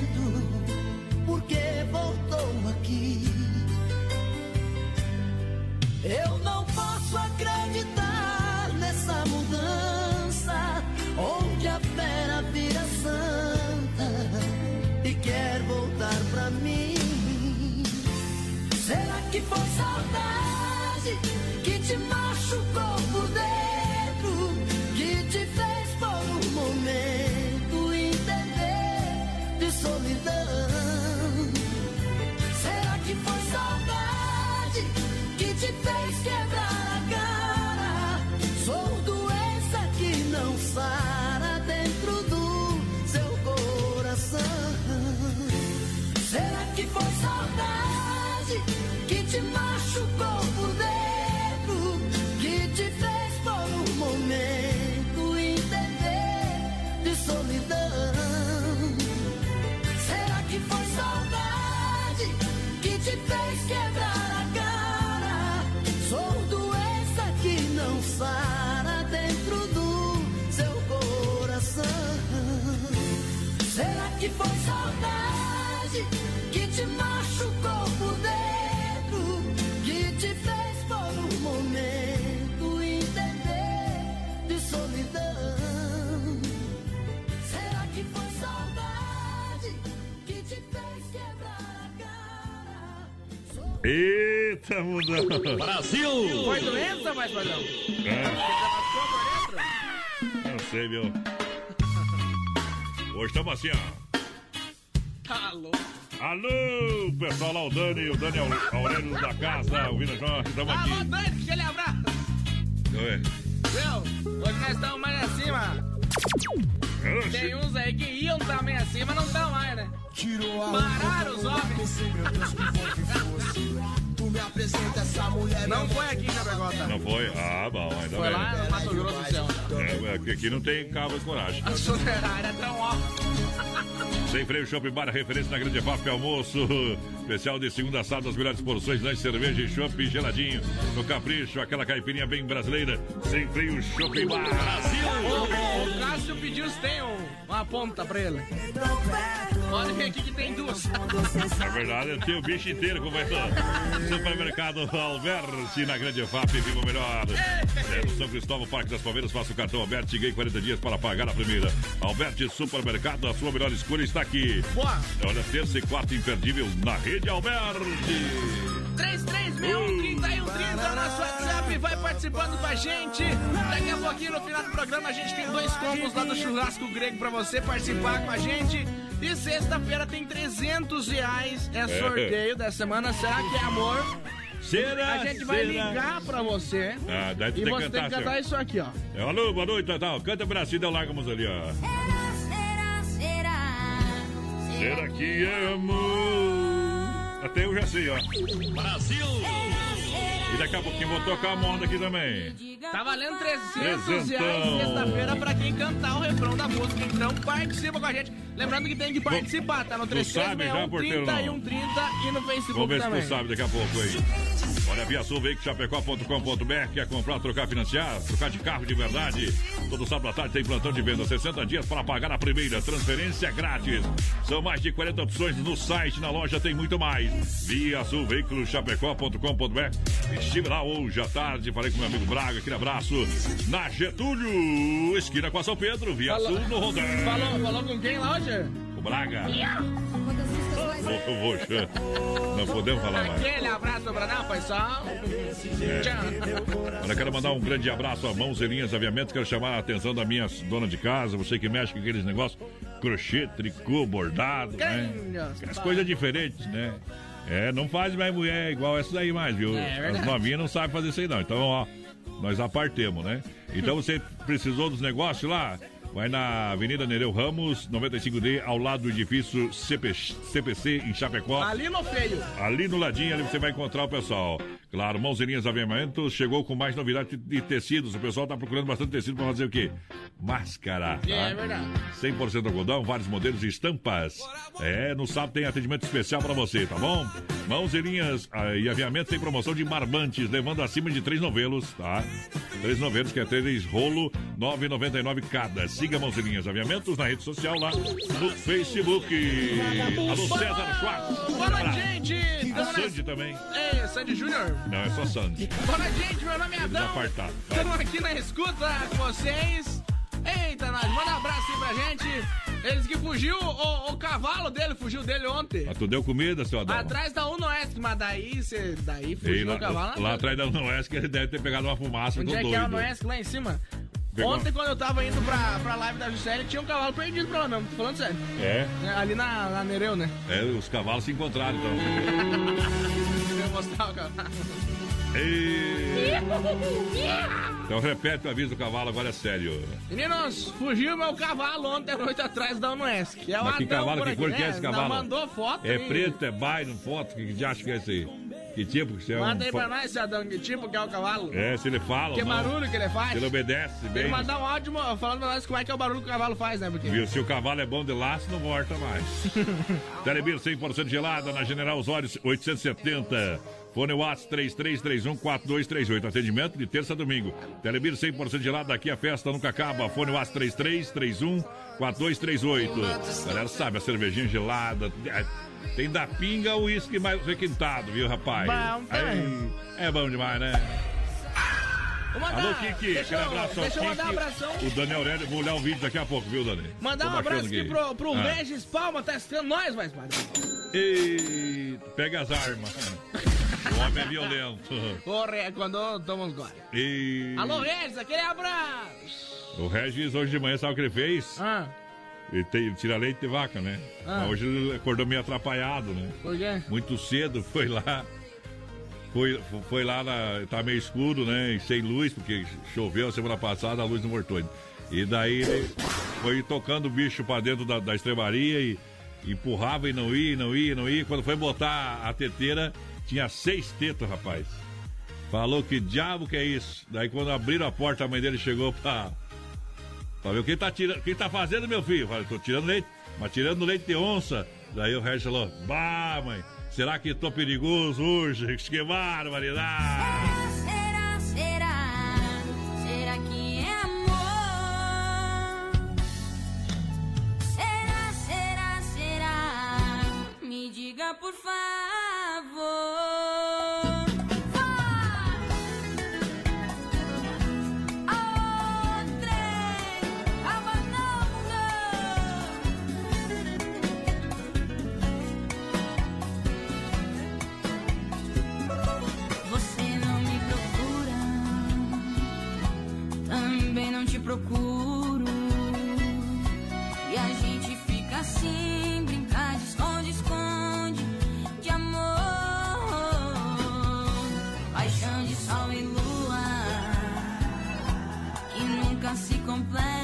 Eita, mudão. Brasil! Foi doença, mais padrão? É. Não sei, viu? Hoje estamos assim, ó. Alô? Alô, pessoal lá, o Dani, o Dani Aurélio da casa, ouvindo nós, estamos aqui. Alô, Dani, aquele abraço! Oi. Viu? Hoje nós estamos mais acima. Tem uns aí que iam também acima, não estão mais, né? Pararam os homens. Não foi aqui em Chapecó, Não foi? Ah, bom, ainda Foi bem. lá no Mato Grosso do Céu. É, é, porque aqui não tem cabo e coragem. A funerária é tão ó. Sem freio Shopping Bar, referência na Grande FAP, almoço especial de segunda a sábado, as melhores porções, lanche, cerveja e shopping geladinho. No Capricho, aquela caipirinha bem brasileira. Sem freio Shopping Bar. O, o Cássio pediu se tem um- uma ponta pra ele. Pode vir aqui que tem duas. Na verdade, tem o bicho inteiro, como é que Supermercado Alberti, na Grande FAP, viva o melhor. É, no São Cristóvão, Parque das Palmeiras, faça o cartão Alberti, ganhe 40 dias para pagar a primeira. Alberti Supermercado, a sua melhor escolha está aqui. Boa. Olha, terça e quarta imperdível na Rede Alberti. 3361 é o nosso WhatsApp, vai participando com a gente. Daqui a pouquinho, no final do programa, a gente tem dois combos lá do churrasco grego pra você participar com a gente. E sexta-feira tem 300 reais, é É. sorteio da semana. Será que é amor? Será? A gente vai Será? ligar pra você. Ah, daí tu E tem você tem cantar, que cantar senhor. isso aqui, ó. É, alô, boa noite, Natal. Canta um pedacinho, dá largamos ali, ó. Será, será, Será que é amor? Até eu já sei, ó. Brasil! E daqui a pouquinho vou tocar a moda aqui também. Tá valendo 300 reais sexta-feira pra quem cantar o refrão da música. Então participa com a gente. Lembrando que tem que participar, tá no Tu sabe já, 3361 porteiro, 3130 e no Facebook Vamos ver também. se tu sabe daqui a pouco aí. Olha, Via Sul, Chapecó.com.br, quer comprar, trocar, financiar, trocar de carro de verdade. Todo sábado à tarde tem plantão de venda, 60 dias para pagar a primeira, transferência grátis. São mais de 40 opções no site, na loja tem muito mais. Via Sul, Chapecó.com.br. Estive lá hoje à tarde, falei com meu amigo Braga, aquele abraço. Na Getúlio, esquina com a São Pedro, Via Falou- Sul no Rondão. Falou, falou com quem lá hoje? O Braga. [LAUGHS] Poxa, não podemos falar mais. Aquele abraço pra não, pessoal. É. Tchau. Olha, quero mandar um grande abraço a Mãos e Linhas Aviamentos. Quero chamar a atenção da minha dona de casa, você que mexe com aqueles negócios, crochê, tricô, bordado, né? As coisas diferentes, né? É, não faz mais mulher igual essa daí mais, viu? É verdade. As novinhas não sabem fazer isso aí, não. Então, ó, nós apartemos, né? Então você precisou dos negócios lá? Vai na Avenida Nereu Ramos, 95D, ao lado do edifício CP, CPC em Chapecó. Ali no feio. Ali no ladinho, ali você vai encontrar o pessoal. Claro, Mãozinhas Aviamentos chegou com mais novidade de tecidos. O pessoal tá procurando bastante tecido para fazer o quê? Máscara. tá? É verdade. 100% algodão, vários modelos e estampas. É, no sábado tem atendimento especial para você, tá bom? Mãos e ah, e aviamentos tem promoção de marmantes, levando acima de três novelos, tá? Três novelos, que é três rolo, 9,99 cada. Siga Mãos linhas aviamentos na rede social lá no Facebook. Alô, César Schwartz. Boa noite, gente. A Sandy também. Ei, Sandy Júnior. Não, é só Sandy. Boa noite, gente. Meu nome é Adão. Apartado. Vai. Estamos aqui na escuta com vocês. Eita, nós, manda um abraço aí pra gente. Eles que fugiu, o, o cavalo dele fugiu dele ontem. Mas tu deu comida, seu Adão? Atrás da Uno Oeste, mas daí, cê, daí Ei, fugiu lá, o cavalo. lá atrás da Unoeste que ele deve ter pegado uma fumaça, Onde é que é o doido. Uno Oeste? Lá em cima. Ontem, quando eu tava indo pra, pra live da Juscelia, tinha um cavalo perdido pra lá mesmo. Tô falando sério. É, É, Ali na, na Nereu, né? é, os cavalos se encontraram, então. Eu mostrar o cavalo. Então repete o aviso do cavalo, agora é sério. Meninos, fugiu meu cavalo ontem à noite atrás da Unoesc. Que é o Mas que cavalo, que cor que é né? esse cavalo? Não mandou foto É aí. preto, é bairro, foto, que que acha que é esse aí? Que tipo que você é um... Manda aí fa- pra nós, Adão, que tipo que é o cavalo. É, se ele fala Que barulho que ele faz. Se ele obedece Tem bem. que mandar um áudio falando pra nós como é que é o barulho que o cavalo faz, né? Porque... Viu? Se o cavalo é bom de laço, não volta mais. [LAUGHS] Telebir 100% gelada na General Osório 870. Fone Watts 33314238. Atendimento de terça a domingo. Telebir 100% gelada, aqui a festa nunca acaba. Fone Watts 33314238. Galera sabe, a cervejinha gelada. é, Tem da pinga o uísque mais requintado, viu, rapaz? Bom também. Aí, é bom demais, né? Mandar, Alô, Kiki, deixa, aquele eu, abraço deixa eu mandar um abração. O Daniel Aurélio, vou olhar o vídeo daqui a pouco, viu, Dani? Mandar Tô um abraço aqui pro, pro Ah. Regis Palma, tá escutando nós, mais padre. E pega as armas. O homem é violento. Corre, quando toma uns gole. E Alô, Regis, aquele abraço. o Regis hoje de manhã sabe o que ele fez? Ah, Ele, tem, ele tira leite de vaca, né? Ah. Mas hoje ele acordou meio atrapalhado, né? por quê? Muito cedo, foi lá. Foi, foi lá, na, tá meio escuro, né? E sem luz, porque choveu a semana passada, a luz não voltou. E daí ele foi tocando o bicho pra dentro da, da estrebaria e empurrava e não ia, não ia, não ia. Quando foi botar a teteira, tinha seis tetas, rapaz. Falou que diabo que é isso. Daí quando abriram a porta, a mãe dele chegou pra, pra ver o que tá tirando, o que tá fazendo, meu filho. Falei, tô tirando leite, mas tirando leite de onça. Daí o Regis falou, bah, mãe, será que tô perigoso hoje? [LAUGHS] Que barbaridade! Será, será, será que é amor? Será, será, será? Me diga por favor. procuro. E a gente fica assim, brincar de esconde, esconde de amor. Paixão de sol e lua que nunca se completa.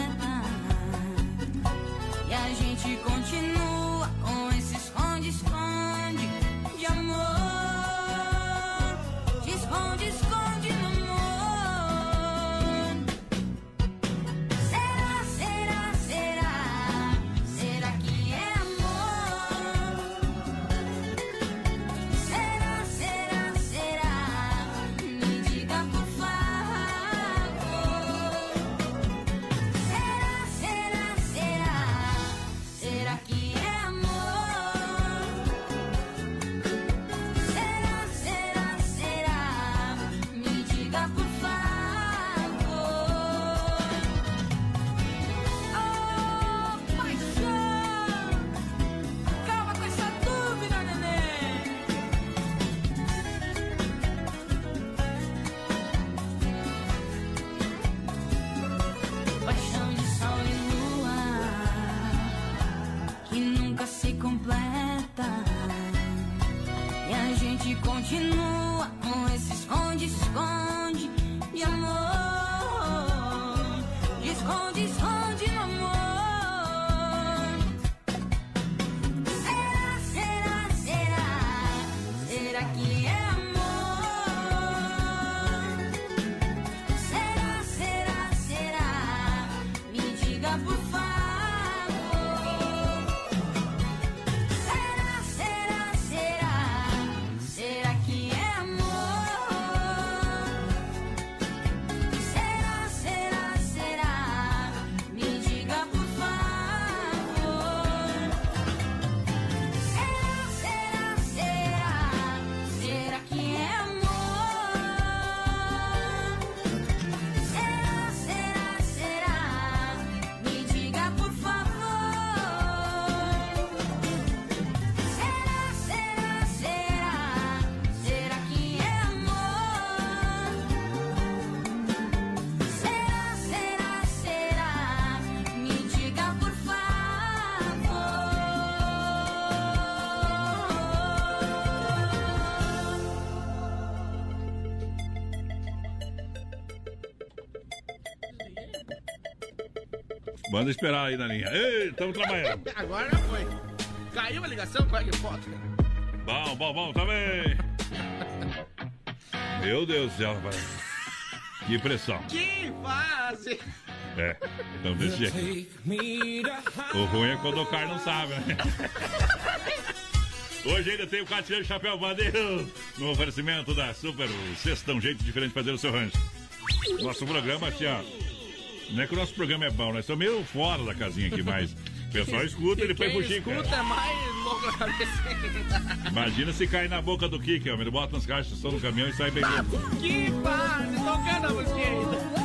Manda esperar aí na linha. Ei, estamos trabalhando. [LAUGHS] Agora foi. Caiu a ligação? Qual é que foto? Bom, bom, bom, também. Meu Deus do céu, rapaz. Que pressão. Que fase! É, então desse jeito. O ruim é quando o cara não sabe, né? Hoje ainda tem o Catiano Chapéu Bandeiro no oferecimento da Super Sexta, um jeito diferente de fazer o seu rancho. Nosso programa, assim, ó. Não é que o nosso programa é bom, nós estamos meio fora da casinha aqui, mas o pessoal [LAUGHS] escuta, ele põe pro Chico. escuta é mais louco na cabeça. Imagina se cair na boca do Kiki, ó. Ele bota nas caixas som do caminhão e sai bem louco. Que fase! Tocando a musiquinha ainda.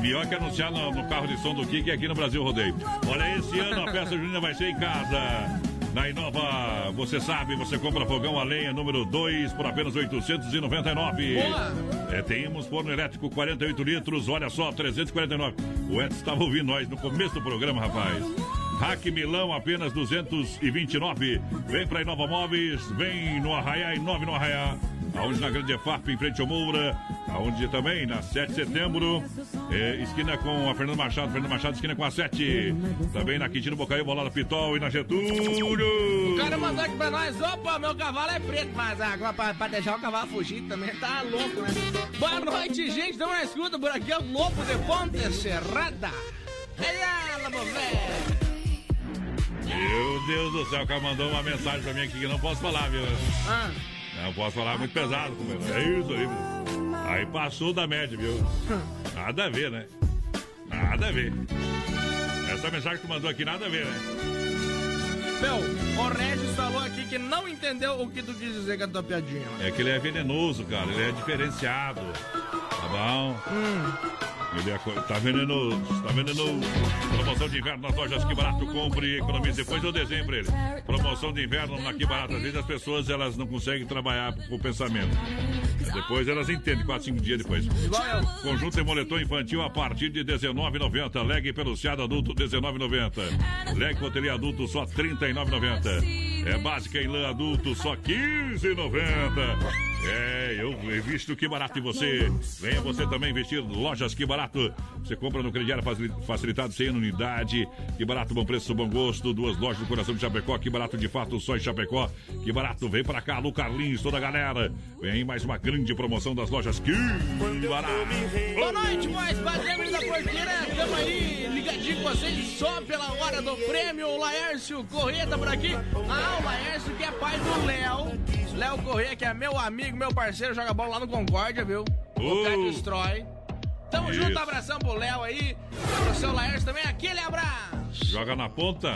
Melhor que anunciar no, no carro de som do Kiki aqui no Brasil Rodeio. Olha, esse ano a festa junina vai ser em casa. Na Inova, você sabe, você compra fogão a lenha número 2 por apenas 899. Boa! É, temos forno elétrico 48 litros, olha só, 349. O Edson estava ouvindo nós no começo do programa, rapaz. Hack Milão, apenas 229. Vem pra Inova Móveis, vem no Arraiá e 9 no Arraiá. Aonde na Grande EFAP, em frente ao Moura. Aonde também, na 7 de setembro, é, esquina com a Fernando Machado, Fernando Machado, esquina com a 7. Também na Quintino Bocaiu, Bolada Pitol e na Getúlio. O cara mandou aqui pra nós, opa, meu cavalo é preto, mas agora pra, pra deixar o cavalo fugir também tá louco, né? Boa noite, gente, não é escuta, por aqui é o Lobo de Ponte Serrada. É ela, meu velho. Meu Deus do céu, o cara mandou uma mensagem pra mim aqui que não posso falar, viu? Ah. Não posso falar muito pesado, companheiro. É isso aí, meu. Aí passou da média, viu? Nada a ver, né? Nada a ver. Essa mensagem que tu mandou aqui, nada a ver, né? Meu, o Regis falou aqui que não entendeu o que tu quis dizer com a tua piadinha. É que ele é venenoso, cara. Ele é diferenciado. Tá bom? Ele é, tá venenoso, tá venenoso. Promoção de inverno nas lojas Que Barato. Compre e economize. Depois desenho pra ele. Promoção de inverno na Que Barato. Às vezes as pessoas elas não conseguem trabalhar com o pensamento. Depois elas entendem, 4, 5 dias depois. Conjunto de moletom infantil a partir de R$19,90. Leg peluciado adulto, R$19,90. Leg coteria adulto, só R$39,90. É básica em lã adulto, só R$15,90. É, eu visto que barato em você. Venha você também investir lojas que barato. Você compra no crediário facili- facilitado, sem unidade. Que barato, bom preço, bom gosto. Duas lojas do coração de Chapecó. Que barato de fato, só em Chapecó. Que barato, vem pra cá, Lu Carlinhos, toda a galera. Vem aí mais uma promoção das lojas Que barato. Boa noite, mais padrinhos da porteira. Tamo aí ligadinho com vocês só pela hora do prêmio. O Laércio Corrêa tá por aqui. Ah, o Laércio que é pai do Léo. Léo Corrêa, que é meu amigo, meu parceiro, joga bola lá no Concórdia, viu? O cara destrói. Tamo Isso. junto, abração pro Léo aí. Pro seu Laércio também, aquele abraço. Joga na ponta.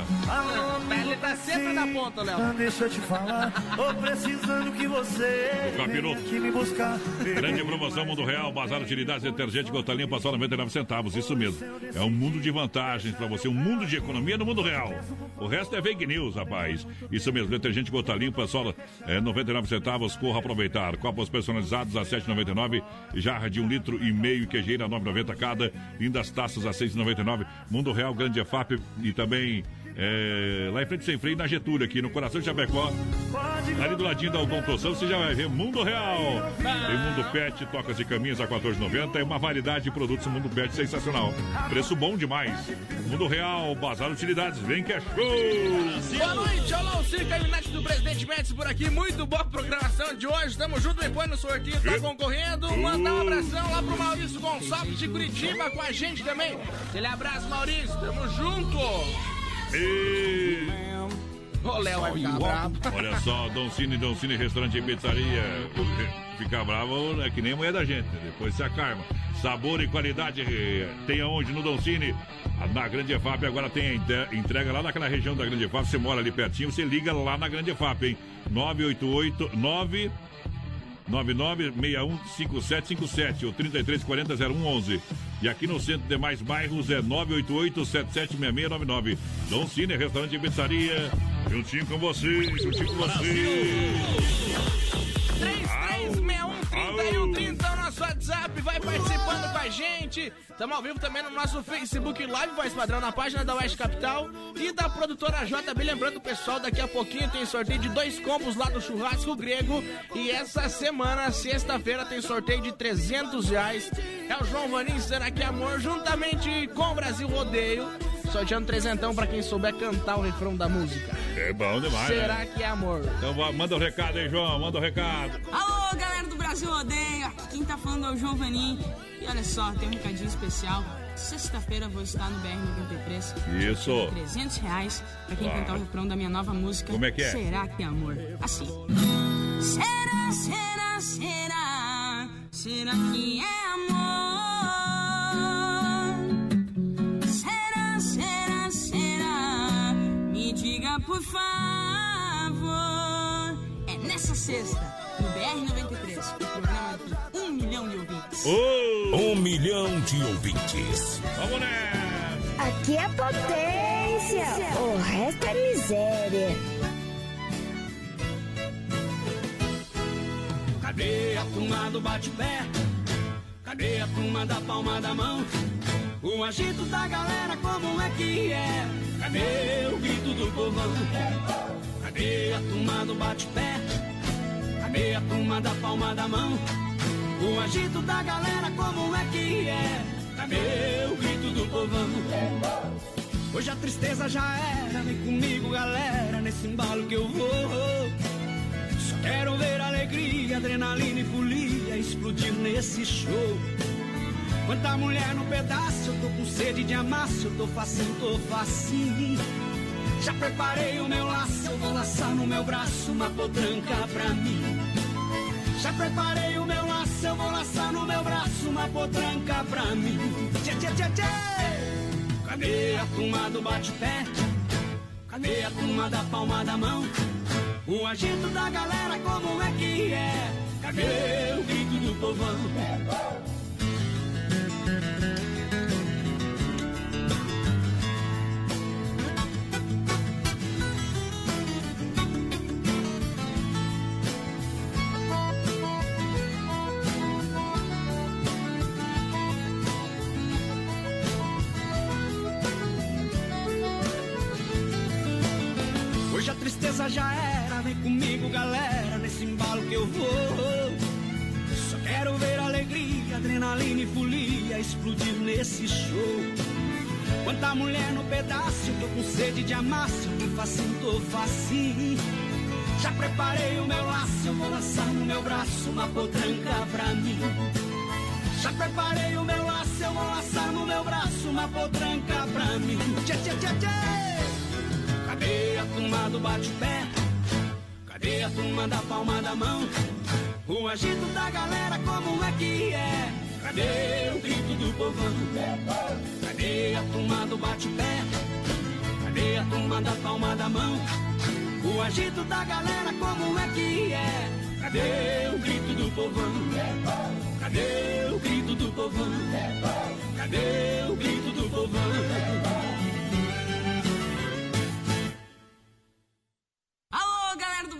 Ele tá sempre na ponta, Léo. Ah, Deixa eu te falar, [LAUGHS] tô precisando que você O capiroto. me buscar. Grande promoção Mundo Real, Bazar Utilidades, detergente, gota limpa, só 99 centavos. Isso mesmo. É um mundo de vantagens pra você, um mundo de economia no mundo real. O resto é fake news, rapaz. Isso mesmo, detergente, gota limpa, só é, 99 centavos. Corra aproveitar. Copos personalizados a 7,99. Jarra de um litro e meio, queijeira a 9,90 cada. Lindas taças a 6,99. Mundo Real, Grande EFAP e também É, lá em frente sem freio, na Getúlio, aqui no coração de Chapecó. Ali do ladinho da Odontoção, você já vai ver Mundo Real. Tem Mundo Pet, tocas e caminhos a 14,90. É uma variedade de produtos Mundo Pet sensacional. Preço bom demais. Mundo Real, Bazar Utilidades, vem que é show! Boa noite, olá, o Caminhonete do Presidente Médici por aqui. Muito boa programação de hoje. Tamo junto, depois no sorteio, tá concorrendo. Mandar um abração lá pro Maurício Gonçalves de Curitiba com a gente também. Aquele abraço, Maurício. Tamo junto. E... O Léo vai ficar bravo. Olha só, Dom Cine, Dom Cine, restaurante e pizzaria. [LAUGHS] Ficar bravo é que nem a mulher da gente, depois se acarma. Sabor e qualidade eh, tem aonde? No Dom Cine. Na Grande EFAP agora tem a entrega lá naquela região da Grande EFAP. Você mora ali pertinho, você liga lá na Grande EFAP, hein? 988 9 99615757 ou 33400111. E aqui no centro de demais bairros é 988-776699. Dom Cine, restaurante e pizzaria. Juntinho com você, juntinho com você. 3361-3130 é o nosso WhatsApp. Vai participando com a gente. Estamos ao vivo também no nosso Facebook Live, Voz Padrão, na página da Oeste Capital e da produtora JB. Lembrando, pessoal, daqui a pouquinho tem sorteio de dois combos lá do Churrasco Grego. E essa semana, sexta-feira, tem sorteio de 300 reais. É o João Vanin, será que é amor? Juntamente com o Brasil Rodeio. Sorteando trezentão pra quem souber cantar o refrão da música. É bom demais. Será né? que é amor? Então manda o recado aí, João, manda o recado. Alô, galera do Brasil Odeio, aqui quem tá falando é o João Vanin. E olha só, tem um recadinho especial. Sexta-feira vou estar no BR-93. Isso. sorteando 300 reais pra quem Ah. cantar o refrão da minha nova música. Como é que é? Será que é amor? Assim. Será, será, será? Será que é sexta, no BR-93, o programa de um milhão de ouvintes. Um milhão de ouvintes. Vamos nessa! Aqui é potência, o resto é miséria. Cadê a turma do bate-pé? Cadê a turma da palma da mão? O agito da galera, como é que é? Cadê o grito do povão? Cadê a turma do bate-pé? Cadê a turma da palma da mão? O agito da galera, como é que é? Cadê o grito do povão? Hoje a tristeza já era, vem comigo, galera, nesse embalo que eu vou. Só quero ver alegria, adrenalina e folia explodir nesse show. Quanta mulher no pedaço, eu tô com sede de amasso, eu tô facinho, tô facinho. Já preparei o meu laço, eu vou laçar no meu braço uma potranca pra mim. Já preparei o meu laço, eu vou laçar no meu braço uma potranca pra mim. Tchê, tchê, tchê, tchê. Cadê a turma do bate-pé? Cadê a turma da palma da mão? O agito da galera, como é que é? Cadê o grito do povão? A tristeza já era, vem comigo, galera, nesse embalo que eu vou. Só quero ver alegria, adrenalina e folia explodir nesse show. Quanta mulher no pedaço, tô com sede de amasso, facinho, tô facinho. Já preparei o meu laço, eu vou laçar no meu braço uma potranca pra mim. Já preparei o meu laço, eu vou laçar no meu braço uma potranca pra mim. Tchê, tchê, tchê, tchê. Cadê a turma do bate-pé? Cadê a turma da palma da mão? O agito da galera, como é que é? Cadê o grito do povão? Cadê a turma do bate-pé? Cadê a turma da palma da mão? O agito da galera, como é que é? Cadê o grito do povão? Cadê o grito do povão? Cadê o grito do povão?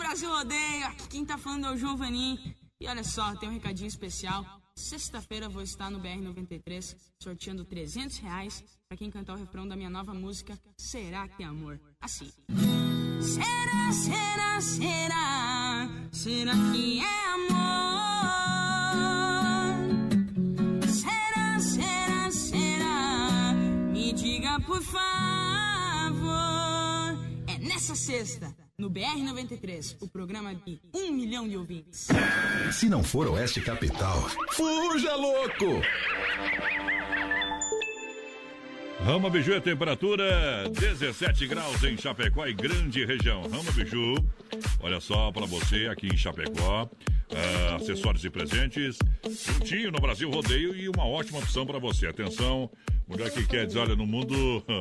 Brasil Odeio, aqui quem tá falando é o Vanin. E olha só, tem um recadinho especial. Sexta-feira vou estar no BR-93 sorteando 300 reais para quem cantar o refrão da minha nova música Será que é Amor? Assim. Será, será, será, será que é amor? Será, será, será, me diga por favor. É nessa sexta, no BR-93, o programa de um milhão de ouvintes. Se não for Oeste Capital, fuja louco! Rama Biju é temperatura 17 graus em Chapecó e grande região. Rama Biju, olha só para você aqui em Chapecó. ah, acessórios e presentes, juntinho no Brasil Rodeio e uma ótima opção para você. Atenção, mulher que quer dizer, olha, no mundo,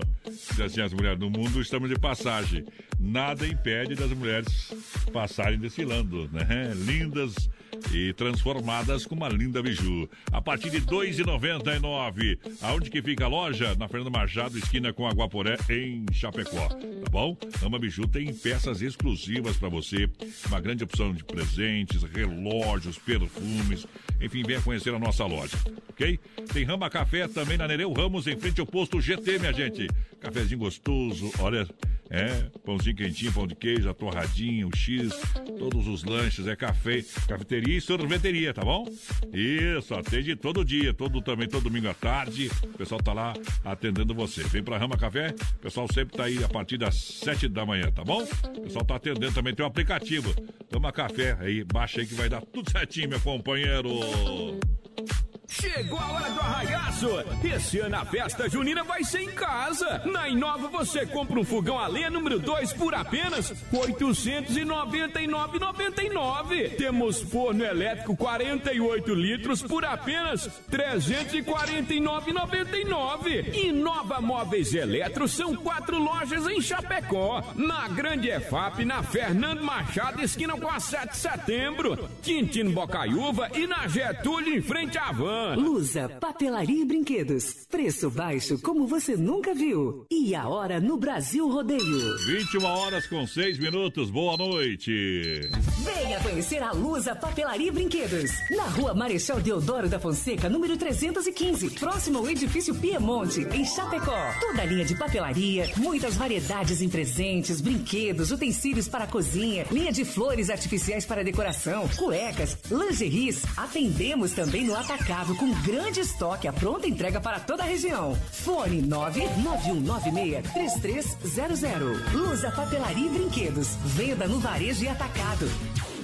[LAUGHS] diz assim as mulheres, no mundo estamos de passagem. Nada impede das mulheres passarem desfilando, né? Lindas e transformadas com uma linda biju. A partir de R$ 2,99. Aonde que fica a loja? Na Fernando Machado, esquina com Aguaporé, em Chapecó. Tá bom? Ama Biju tem peças exclusivas para você. Uma grande opção de presentes, relógios, perfumes. Enfim, venha conhecer a nossa loja, ok? Tem Rama Café também na Nereu Ramos, em frente ao posto GT, minha gente. Cafezinho gostoso, olha, é, pãozinho quentinho, pão de queijo, a torradinha, o X, todos os lanches, é café, cafeteria e sorveteria, tá bom? Isso, atende todo dia, todo também, todo domingo à tarde. O pessoal tá lá atendendo você. Vem pra Rama Café, o pessoal sempre tá aí a partir das sete da manhã, tá bom? O pessoal tá atendendo também, tem um aplicativo. Rama Café, aí, baixa aí que vai dar tudo certinho, meu companheiro. Chegou a hora do arraiaço! Esse ano a festa junina vai ser em casa! Na Inova você compra um fogão a lenha número 2 por apenas R$ 899,99. Temos forno elétrico 48 litros por apenas R$ 349,99. Inova Móveis Eletro são quatro lojas em Chapecó. Na Grande EFAP, na Fernando Machado, esquina com a 7 de setembro. Quintino Bocaiúva e na Getúlio, em frente à van. Lusa, papelaria e brinquedos. Preço baixo como você nunca viu. E a hora no Brasil Rodeio. 21 horas com 6 minutos, boa noite. Venha conhecer a Lusa Papelaria e Brinquedos. Na rua Marechal Deodoro da Fonseca, número 315, próximo ao edifício Piemonte, em Chapecó. Toda a linha de papelaria, muitas variedades em presentes, brinquedos, utensílios para a cozinha, linha de flores artificiais para decoração, cuecas, lingeries. Atendemos também no atacado com grande estoque, a pronta entrega para toda a região. Fone 991963300. Lusa Papelaria e Brinquedos. Venda no varejo e atacado.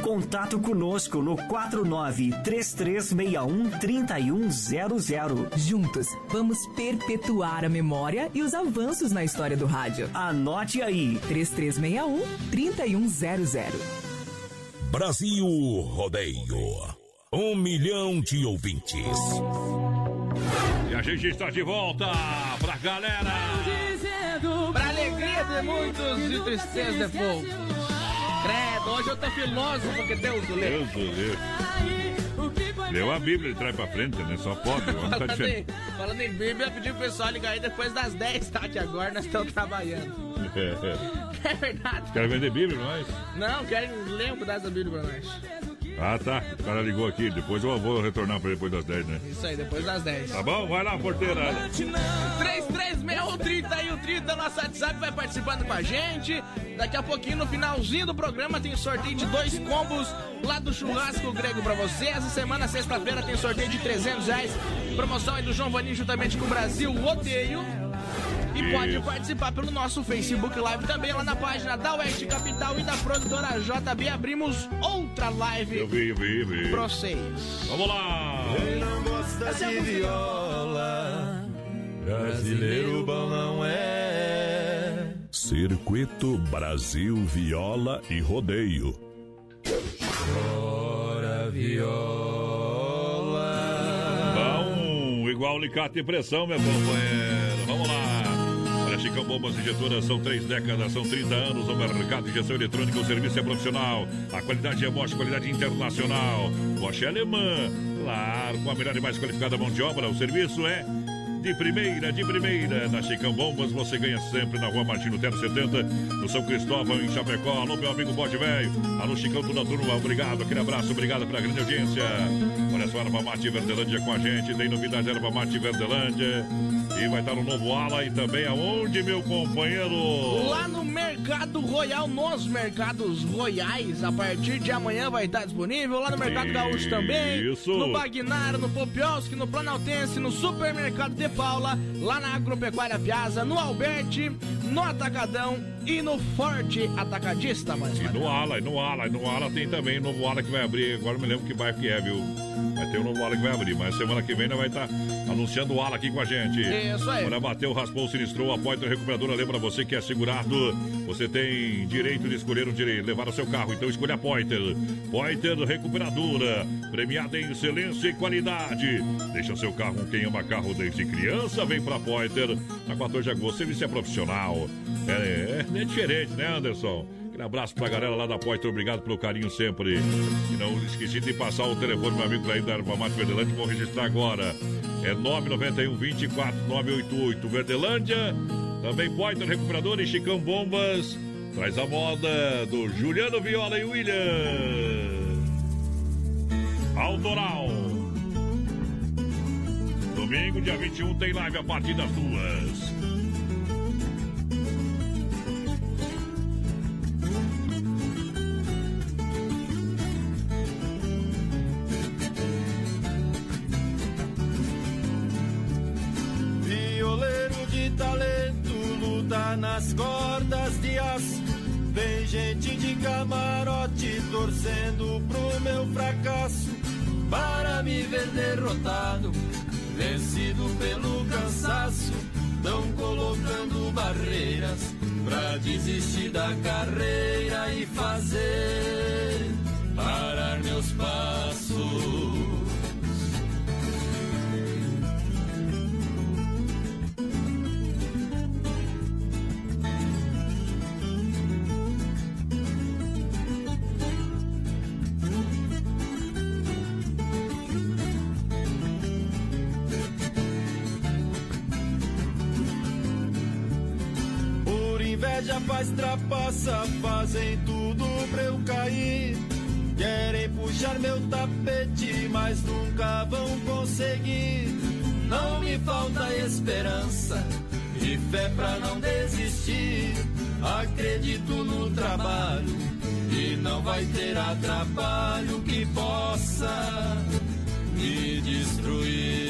contato conosco no 49 3361 3100. Juntos, vamos perpetuar a memória e os avanços na história do rádio. Anote aí: 3361 3100. Brasil Rodeio. Um milhão de ouvintes. E a gente está de volta pra galera. Dizendo pra alegria de muitos e tristeza de poucos. Hoje eu tô filósofo porque Deus o lê. Deus o lê. Leu a Bíblia de trás pra frente, né? Só pode. tá Falando em, diferente. falando em Bíblia, eu pedi pro pessoal ligar aí depois das 10, tá? Que agora nós estamos trabalhando. É [LAUGHS] verdade. Quer vender Bíblia, nós? Não, querem ler um pedaço da Bíblia pra nós. Ah, tá. O cara ligou aqui. Depois eu vou retornar pra depois das 10, né? Isso aí, depois das 10. Tá bom? Vai lá, porteira. 336130 e o 30, nosso WhatsApp vai participando com a gente. Daqui a pouquinho, no finalzinho do programa, tem sorteio de dois combos lá do churrasco grego pra você. Essa semana, sexta-feira, tem sorteio de 300 reais. Promoção aí do João Vaninho juntamente com o Brasil Odeio. E pode participar pelo nosso Facebook Live também, lá na página da Oeste Capital e da produtora JB. Abrimos outra live Eu vi, eu vi, eu vi. pra vocês. Vamos lá. Quem não gosta de viola, brasileiro bom não é. Circuito Brasil Viola e Rodeio. Ora viola. Bom, igual alicate e pressão, meu companheiro. Vamos lá. Chicão Bombas Injetoras são três décadas, são 30 anos no mercado de injeção eletrônica. O serviço é profissional. A qualidade é Bosch, qualidade internacional. Bosch é alemã. Claro, com a melhor e mais qualificada mão de obra. O serviço é de primeira, de primeira. Na Chicão Bombas você ganha sempre na rua Martino Terra 70, no São Cristóvão, em Chapecó. Alô, meu amigo Bode Velho. Alô, Chicão, toda a turma. Obrigado, aquele abraço, obrigado pela grande audiência. Olha só, Erva Mate Verdelândia com a gente. Tem novidade Erva Mate Verdelândia. E vai estar no novo ala e também aonde, meu companheiro? Lá no Mercado Royal, nos Mercados Royais, a partir de amanhã vai estar disponível. Lá no Mercado Gaúcho também. Isso. No Bagnar, no Popioski, no Planaltense, no Supermercado de Paula, lá na Agropecuária Piazza, no Alberti, no Atacadão e no Forte Atacadista, mas E no ala, e no ala, e no ala tem também o novo ala que vai abrir. Agora não me lembro que bairro que é, viu? Vai ter um novo ala que vai abrir, mas semana que vem nós vai estar anunciando o ala aqui com a gente. Isso aí. Olha, bateu, raspou, sinistrou, a recuperadora. Lembra você que é segurado, você tem direito de escolher um direito, levar o seu carro. Então escolha a Pointer. Pointer Recuperadora, premiada em excelência e qualidade. Deixa seu carro com quem ama carro desde criança, vem pra Pointer. Na 14 de agosto, serviço é profissional. É, é, é diferente, né, Anderson? Aquele abraço pra galera lá da Pointer, obrigado pelo carinho sempre. E não esqueci de passar o telefone, meu amigo aí da Erva Mate Verdelândia, vou registrar agora. É 991 24 988 Verdelândia. Também Pointer Recuperador e Chicão Bombas. Traz a moda do Juliano Viola e William. Aldoral. Domingo, dia 21, tem live a partir das duas. Nas cordas de aço. Vem gente de camarote torcendo pro meu fracasso. Para me ver derrotado, vencido pelo cansaço. Tão colocando barreiras pra desistir da carreira e fazer parar meus passos. Faz trapaça, fazem tudo pra eu cair. Querem puxar meu tapete, mas nunca vão conseguir. Não me falta esperança e fé pra não desistir. Acredito no trabalho e não vai ter atrapalho que possa me destruir.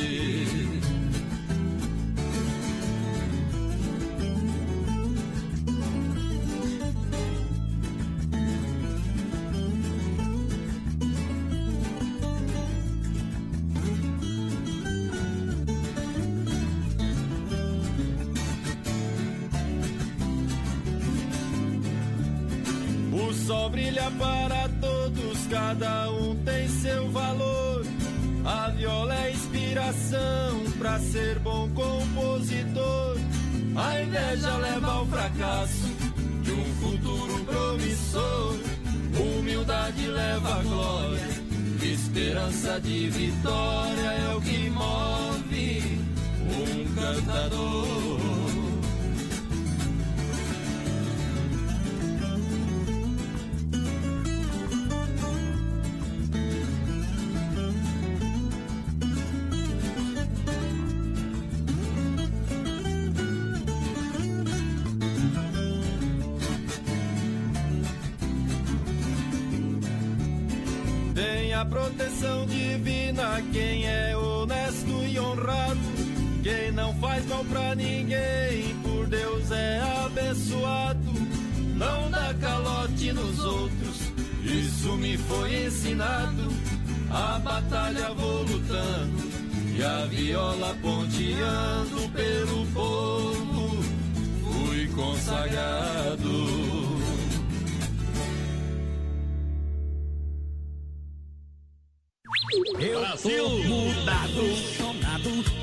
Brilha para todos, cada um tem seu valor. A viola é inspiração para ser bom compositor. A inveja leva ao fracasso de um futuro promissor. Humildade leva à glória, esperança de vitória é o que move um cantador. A proteção divina quem é honesto e honrado. Quem não faz mal pra ninguém, por Deus é abençoado. Não dá calote nos outros, isso me foi ensinado. A batalha vou lutando e a viola ponteando pelo povo. Fui consagrado.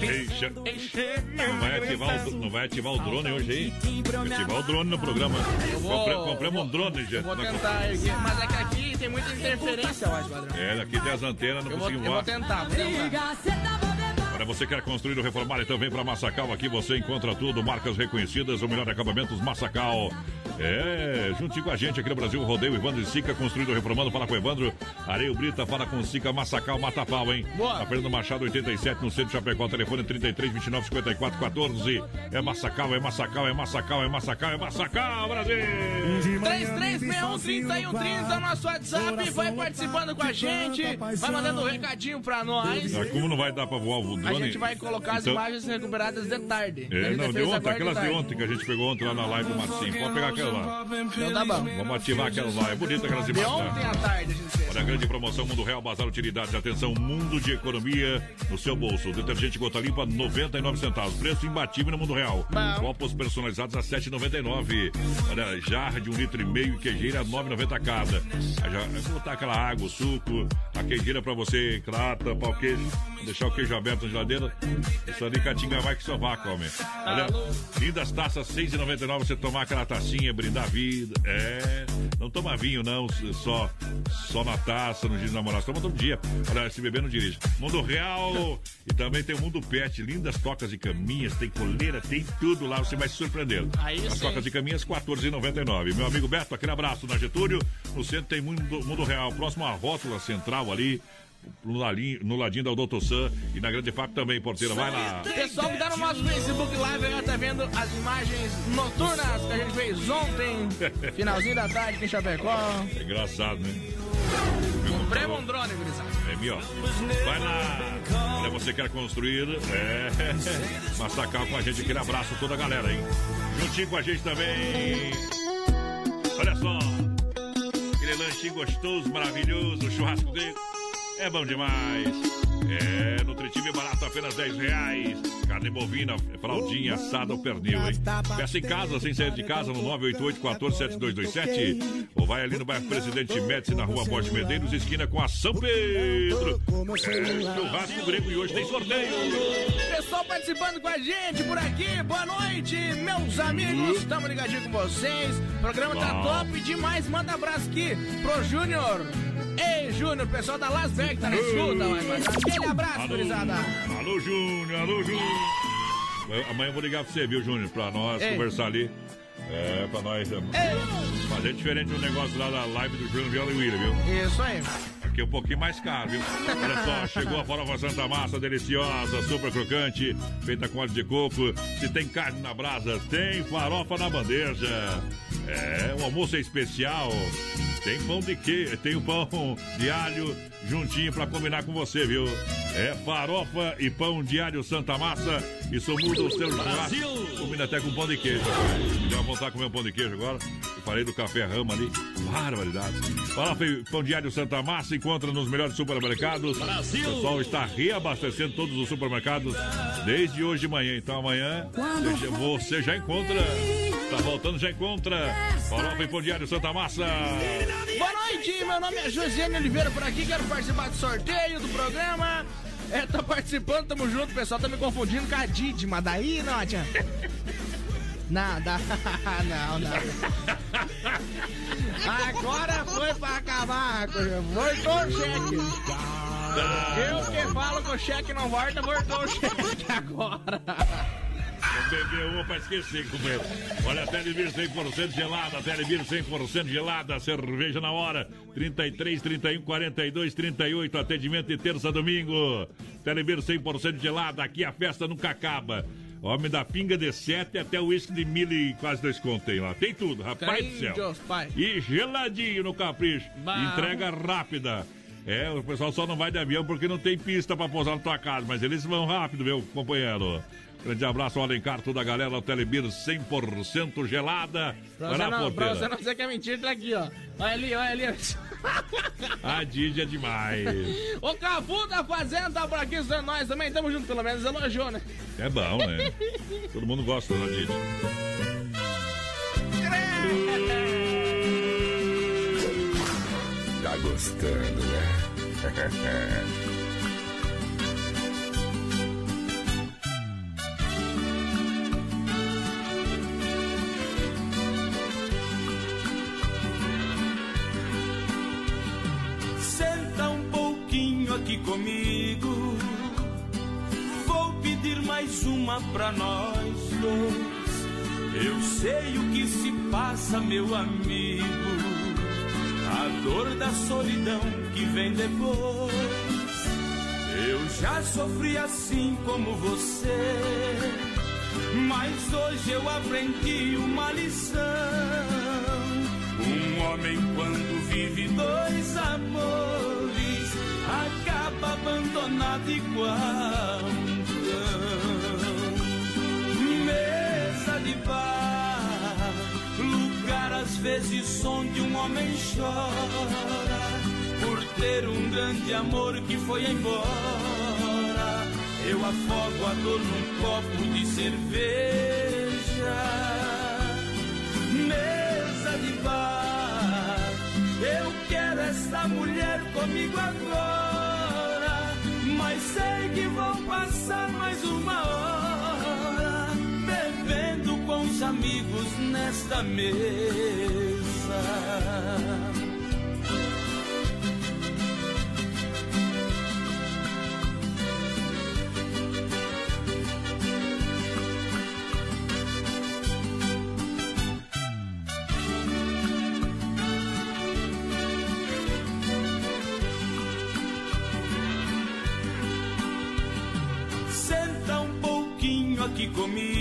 Eixa. Não vai, ativar o, não vai ativar o drone hoje aí? Ativar o drone no programa. vou- Compre- compramos um drone, gente. Vou tentar mas é que aqui tem muita interferência, eu acho, padrão. É, daqui tem as antenas, não Eu vou, eu conseguimos vou voar. tentar, vou tentar. Para você que quer construir ou reformar, então vem para Massacal. Aqui você encontra tudo, marcas reconhecidas, o melhor acabamentos Massacal. É, juntinho com a gente aqui no Brasil, Rodeio Evandro e Sica, construído reformando. Fala com o Evandro. Areio Brita, fala com Sica, Massacal, Mata Pau, hein? Boa. Fernando Machado, 87, no centro de Chapecó. Telefone 33 29 54 14. É Massacal, é Massacal, é Massacal, é Massacal, é Massacal, Brasil! 3361-3130 nosso WhatsApp, vai participando com a gente, vai mandando um recadinho pra nós. Ah, Como não vai dar para voar o drone? A gente vai colocar as Então- imagens recuperadas de tarde. A É, não, de ontem, aquelas de tarde. ontem que a gente pegou ontem lá na live do Marcinho. Pode pegar aquela Então tá bom. Vamos ativar aquelas lá. É bonita aquelas imagens. ontem né? à tarde a gente. Olha a grande promoção Mundo Real Bazar Utilidades. Atenção, mundo de economia no seu bolso. Detergente gota limpa, 99 centavos. Preço imbatível no Mundo Real. Copos personalizados a 7,99. Olha, jarra de um litro e meio e queijeira 9,90 cada. Já botar aquela água, o suco, a queijeira pra você, crata, pau queijo. Deixar o queijo aberto na geladeira. Isso ali, catinga vai que só vá, come. Olha, lindas taças, 6,99. Você tomar aquela tacinha, brindar a vida. É, não toma vinho, não, só, só na taça, no dia dos namorados. Toma todo dia. Olha, se beber, não dirige. Mundo Real e também tem o Mundo Pet. Lindas tocas e caminhas, tem coleira, tem tudo lá. Você vai se surpreender. Aí As sim. tocas e caminhas, 14,99. Meu amigo Beto, aquele abraço na Getúlio. No centro tem Mundo, Mundo Real. Próximo à rótula central ali. No ladinho, no ladinho da Doutor Sam e na Grande FAP também, porteira. Vai lá. Pessoal que tá no nosso Facebook Live aí, ó, tá vendo as imagens noturnas que a gente fez ontem, [LAUGHS] finalzinho da tarde aqui em Chapecó. É engraçado, né? Compramos um drone, gurizada. É melhor. Vai lá. Olha, você quer construir? É. [LAUGHS] Massacal com a gente. Aquele abraço toda a galera, hein? Juntinho com a gente também. Olha só. Aquele lanchinho gostoso, maravilhoso, churrasco dele. É bom demais. É, nutritivo e barato, apenas 10 reais. Carne bovina, fraldinha, assada ou pernil, hein? Peça em casa, sem sair de casa, no 988-147227. Ou vai ali no bairro Presidente Médici, na rua Borges Medeiros, esquina com a São Pedro. É, churrasco grego e hoje tem sorteio. Pessoal participando com a gente por aqui, boa noite, meus amigos, estamos ligadinhos com vocês. O programa tá Bom. top demais, manda abraço aqui pro Júnior. Ei, Júnior, pessoal da Las Vegas tá na escuta, aquele abraço, gurizada. alô, Júnior, alô, Júnior. Amanhã eu vou ligar pra você, viu, Júnior? Pra nós Ei. conversar ali. É, pra nós é, fazer diferente do negócio lá da live do Júnior Viola e William, viu? Isso aí. Aqui é um pouquinho mais caro, viu? Olha só, chegou a farofa Santa Massa, deliciosa, super crocante, feita com óleo de coco. Se tem carne na brasa, tem farofa na bandeja. É, o almoço é especial. Tem pão de queijo, tem o pão de alho juntinho pra combinar com você, viu? É farofa e pão alho Santa Massa. Isso muda o seu churrasco. Combina até com pão de queijo. Me deu uma vontade de comer um pão de queijo agora. Eu falei do café rama ali. Barbaridade. Farofa e pão de alho Santa Massa encontra nos melhores supermercados. Brasil! O pessoal está reabastecendo todos os supermercados desde hoje de manhã. Então amanhã você- você já encontra. Tá voltando, já encontra. Farofa e pão alho Santa Massa. Boa noite, meu nome é Josiane Oliveira por aqui, quero participar do sorteio do programa. É, tá participando, tamo junto, pessoal tá me confundindo com a Didi, mas daí não, tia. [LAUGHS] Nada, [LAUGHS] não, não. Agora foi pra acabar, voltou o cheque. Eu que falo que o cheque não volta, voltou o cheque agora. Vou beber uma pra esquecer, companheiro. Olha, a Telebir 100% gelada, Telebir 100% gelada, cerveja na hora. 33, 31, 42, 38, atendimento de terça domingo. Telebir 100% gelada, aqui a festa nunca acaba. Homem da pinga de 7 até o uísque de mil e quase dois contos tem lá. Tem tudo, rapaz do céu. Deus. E geladinho no capricho. Bah. Entrega rápida. É, o pessoal só não vai de avião porque não tem pista pra pousar na tua casa, mas eles vão rápido, meu companheiro. Grande abraço ao Alencar, toda a galera, o Telebir 100% gelada. Pra Vai você, lá, não, pra você não dizer que é mentira, tá aqui, ó. Olha ali, olha ali. [LAUGHS] A Didi é demais. [LAUGHS] o Cafu da Fazenda tá por aqui, é nós também. Tamo junto, pelo menos elogiou, né? É bom, né? [LAUGHS] Todo mundo gosta da Didi. Tá gostando, né? Pra nós dois. Eu sei o que se passa, meu amigo. A dor da solidão que vem depois. Eu já sofri assim como você. Mas hoje eu aprendi uma lição. Um homem, quando vive dois amores, acaba abandonado igual vezes onde um homem chora por ter um grande amor que foi embora. Eu afogo a dor num copo de cerveja mesa de bar. Eu quero esta mulher comigo agora, mas sei que vão passar mais uma hora os amigos nesta mesa. Aqui comigo.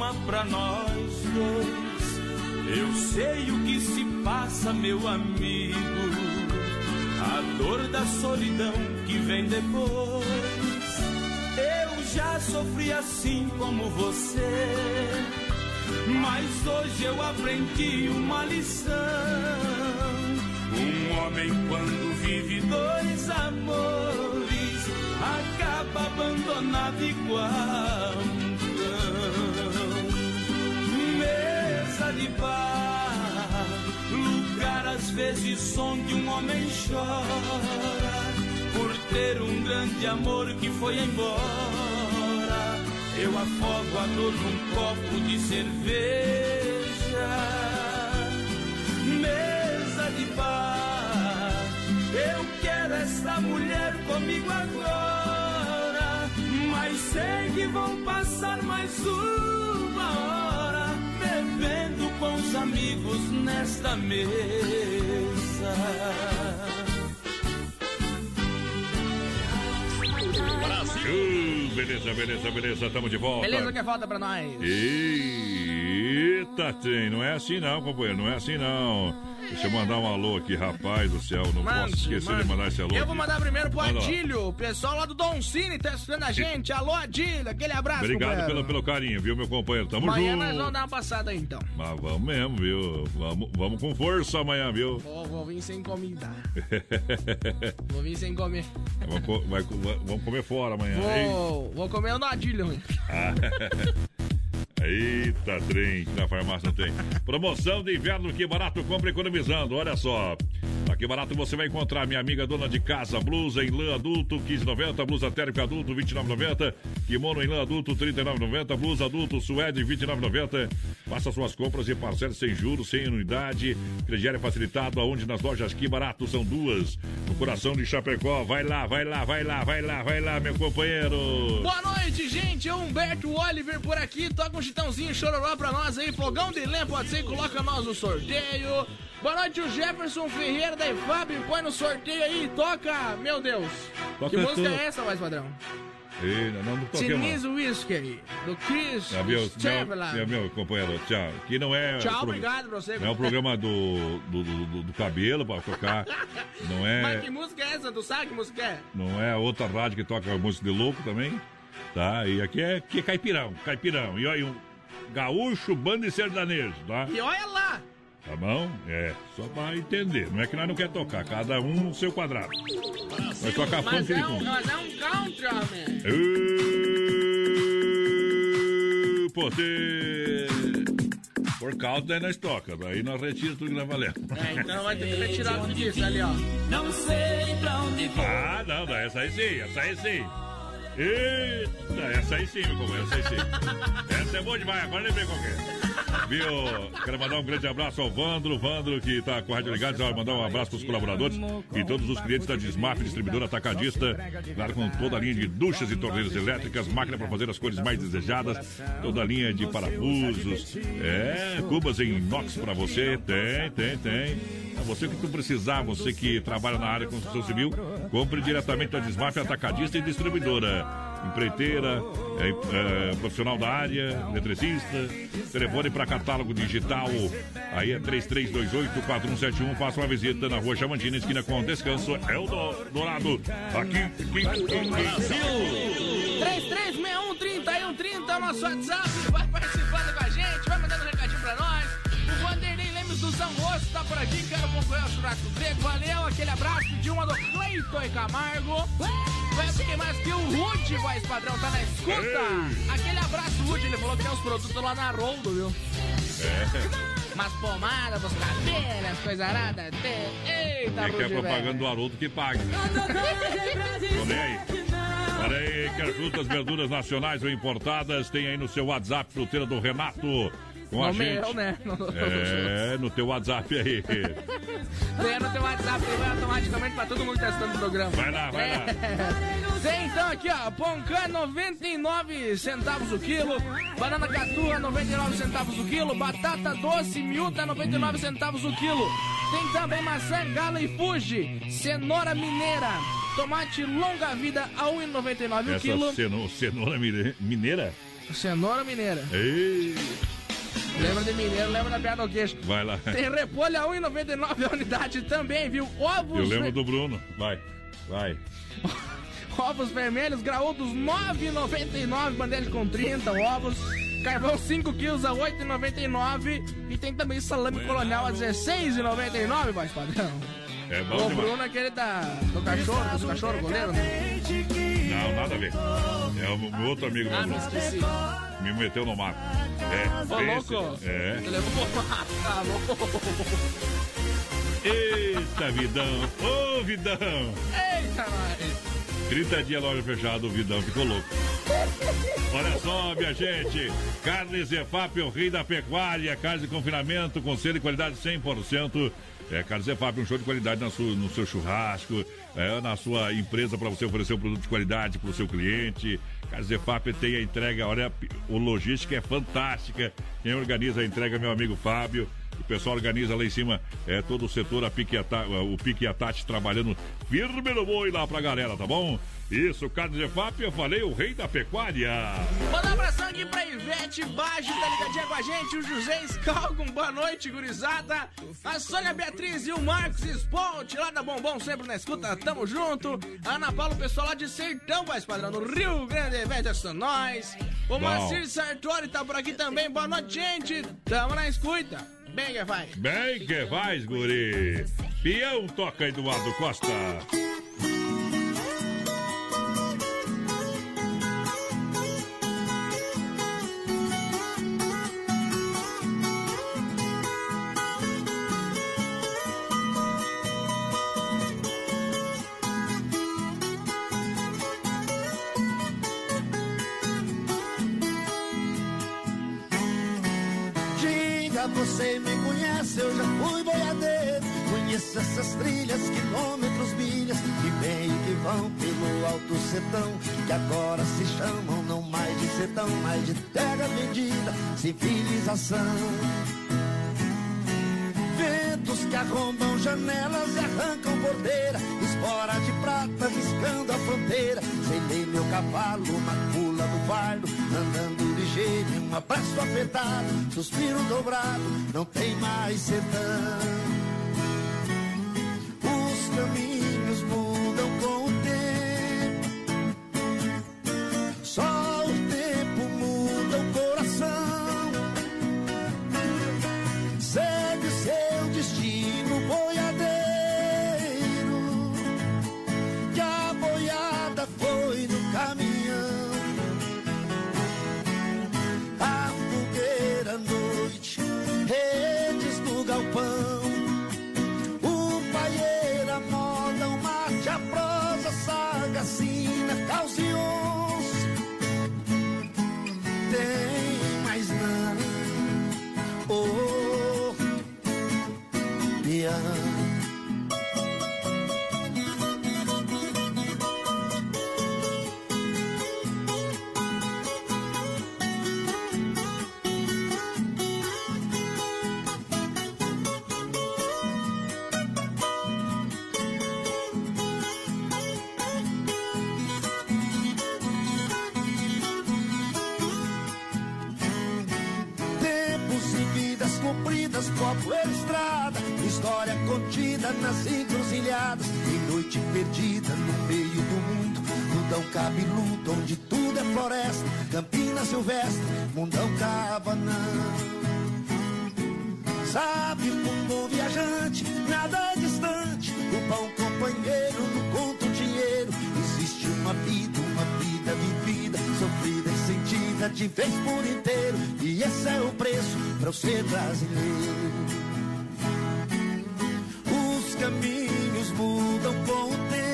Uma pra nós dois. Eu sei o que se passa, meu amigo. A dor da solidão que vem depois. Eu já sofri assim como você. Mas hoje eu aprendi uma lição. Um homem, quando vive dois amores, acaba abandonado igual De bar, lugar às vezes onde um homem chora por ter um grande amor que foi embora. Eu afogo a dor num copo de cerveja mesa de bar. Eu quero esta mulher comigo agora, mas sei que vão passar mais uma hora bebendo com os amigos nesta mesa. Brasil! Beleza, beleza, beleza, tamo de volta. Beleza, que falta pra nós? Eita, tem. Não é assim não, companheiro. Não é assim não. Deixa eu mandar um alô aqui, rapaz do céu. Não Mande, posso esquecer mande. de mandar esse alô. Eu vou aqui. mandar primeiro pro Manda lá. Adílio, o pessoal lá do Don Cine tá assistindo a gente. Alô, Adílio, aquele abraço, Obrigado pelo, pelo carinho, viu, meu companheiro? Tamo Amanhã junto. nós vamos dar uma passada aí, então. Mas vamos mesmo, viu? Vamos, vamos com força amanhã, viu? Vou, vou vir sem comida. [LAUGHS] Vou vir sem comer. vamos, vai- vamos comer fora amanhã. hein? Vou, vou comer no Adílio. hein? Ah, [LAUGHS] Eita, trem, na farmácia não tem. Promoção de inverno Que Barato, compra economizando. Olha só. Aqui barato você vai encontrar minha amiga dona de casa, blusa em lã adulto 15,90, blusa térmica adulto 29,90, kimono em lã adulto 39,90, blusa adulto suede 29,90. Faça suas compras e parcele sem juros, sem anuidade. Crediário facilitado, aonde nas lojas Que Barato são duas. No coração de Chapecó. Vai lá, vai lá, vai lá, vai lá, vai lá, meu companheiro. Boa noite, gente. É o Humberto Oliver por aqui. Toca um chitãozinho chororó pra nós aí. Fogão de lenha, pode ser, coloca nós no sorteio. Boa noite, o Jefferson Ferreira da IFAB. Põe no sorteio aí e toca. Meu Deus. Toca que música é essa, mais padrão? E não, não toquemos. Chinese Whiskey, do Chris Ah, meu, Chevrolet. meu, meu, meu companheiro, tchau. Que não é. Tchau, obrigado pra você. Não é o programa do, do, do, do- cabelo pra tocar. [LAUGHS] Não Mas é. que música é essa? Tu sabe que música é? Não é a outra rádio que toca música de louco também. Tá? E aqui é, aqui é caipirão, caipirão. E olha, um gaúcho, banda e sertanejo, tá? E olha lá! Tá bom? É, só pra entender. Não é que nós não quer tocar, cada um no seu quadrado. Vai tocar Mas funk é de um, fundo. mas é um country, homem. Ê, Poder. Por causa daí nós toca, daí nós retiramos tudo que nós valemos. É, então vai ter que retirar tudo disso ali, ó. Não sei pra onde vou. Ah, não, não, essa aí sim, essa aí sim. Eita, essa aí sim, meu companheiro, essa aí sim. Essa é boa demais, agora lembrei qual que é. Viu? Quero mandar um grande abraço ao Vandro, Vandro que tá com a Rádio Ligado, vai mandar um abraço para os colaboradores e todos os clientes da Desmaf, distribuidora atacadista, claro, com toda a linha de duchas e torneiras elétricas, máquina para fazer as cores mais desejadas, toda a linha de parafusos, é, cubas em inox para você, tem, tem, tem. Você que tu precisar, você que trabalha na área de construção civil, compre diretamente da Desmaf Atacadista e Distribuidora. Empreiteira, é, é, profissional da área, eletricista, telefone para catálogo digital, aí é 3328-4171, faça uma visita na rua Chamantina, esquina com Descanso, é o do- Dourado, aqui, aqui, aqui. Brasil! 3361-3130 é o nosso WhatsApp. Vai participando com a São Rosto tá por aqui, quero acompanhar o churrasco grego. Valeu, aquele abraço. Pediu uma do Cleiton e Camargo. Vai porque mais que o Rude, voz padrão, tá na escuta. Aquele abraço, Rude. Ele falou que tem uns produtos lá na Roldo, viu? É, Umas pomadas dos cabelos, coisa arada. Eita, é que é propaganda do Haroldo que paga. Tô nem aí. Olha aí, quer frutas, verduras nacionais ou importadas, tem aí no seu WhatsApp, fruteira do Renato. Com a No gente. meu, né? É, no teu WhatsApp aí. [LAUGHS] Tem no teu WhatsApp, vai automaticamente pra todo mundo testando o programa. Vai lá, vai lá. É. Tem então aqui, ó, Poncan 99 centavos o quilo, banana catua 99 centavos o quilo, batata doce miúda 99 centavos o quilo. Tem também maçã gala e fuji, cenoura mineira, tomate longa vida a 1,99 o quilo. ceno- cenoura mine- mineira? Cenoura mineira. Ei, Lembra de mineiro, lembra da piada no queixo. vai lá. Tem repolho a 1,99 a unidade também, viu? Ovos Eu lembro do Bruno. Vai, vai. [LAUGHS] Ovos vermelhos, graúdos 9,99, bandeja com 30 ovos. Carvão 5 quilos a 8,99. E tem também salame colonial a 16,99, voz padrão. É O bom demais. Bruno é aquele da, do cachorro, dos cachorros, goleiro, né? Não, nada a ver. É o meu outro amigo, Ah, meu me Bruno. esqueci. Me meteu no mato. É, Ô, esse- louco. É. Ele levou [LAUGHS] tá louco. Eita, vidão. Ô, vidão. Eita, nós. 30 dias loja fechada, o vidão ficou louco. Olha só, minha gente. Carnes EFAP, o rei da pecuária. Carnes de confinamento com selo e qualidade 100%. É, Carnes EFAP, um show de qualidade na sua- no seu churrasco, é, na sua empresa para você oferecer um produto de qualidade para o seu cliente. Carnes EFAP tem a entrega, olha, o logística é fantástica. Quem organiza a entrega é meu amigo Fábio. O pessoal organiza lá em cima é, todo o setor, a Pique o Pique e a Tati trabalhando firme no boi lá pra galera, tá bom? Isso, Carnes EFAP, eu falei, o rei da pecuária. Manda um abração aqui pra Ivete Baixo, tá ligadinha com a gente. O José Scalgon, boa noite, gurizada. A Sônia Beatriz e o Marcos Esponte, lá da Bombom, sempre na escuta, tamo junto. A Ana Paula, o pessoal lá de Sertão, vai padrão, no Rio Grande, Ivete, é só nós. O. Macir Sartori tá por aqui também, boa noite, gente. Tamo na escuta. Bem que vai. Bem que vais, guri. Pião toca Eduardo Costa. Você me conhece, eu já fui boiadeiro. Conheço essas trilhas, quilômetros, milhas, que vêm e que vão pelo alto sertão. Que agora se chamam não mais de sertão, mas de terra vendida, civilização. Vento ventos que arrombam janelas e arrancam porteira, espora de prata riscando a fronteira. Selei meu cavalo na pula do fardo, andando um abraço apertado, suspiro dobrado, não tem mais sertão. Os caminhos mudam com o tempo, só contida nas encruzilhadas, em noite perdida no meio do mundo, mundão cabeludo, onde tudo é floresta, campina silvestre, mundão cabanão. Sabe, um bom viajante, nada é distante, o pão companheiro no conto dinheiro, existe uma vida, uma vida vivida, sofrida e sentida de vez por inteiro, e esse é o preço para eu ser brasileiro. Os caminhos mudam com o tempo,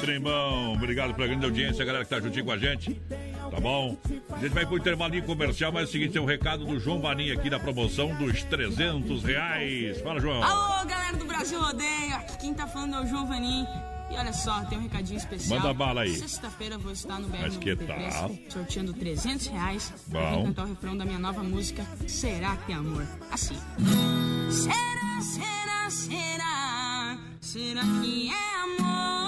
trembão. Obrigado pela grande audiência, galera que tá juntinho com a gente. Tá bom? A gente vai pro intervalinho comercial, mas é o seguinte, tem um recado do João Baninha aqui da promoção dos 300 reais. Fala, João. Alô, galera do Brasil Rodeio. Aqui quem tá falando é o João Vanim. E olha só, tem um recadinho especial. Manda bala aí. Sexta-feira vou estar no BR Mas que 93, tal? sorteando 300 reais pra Bom. cantar o refrão da minha nova música Será que é amor? Assim. Será, será, será? Será que é amor?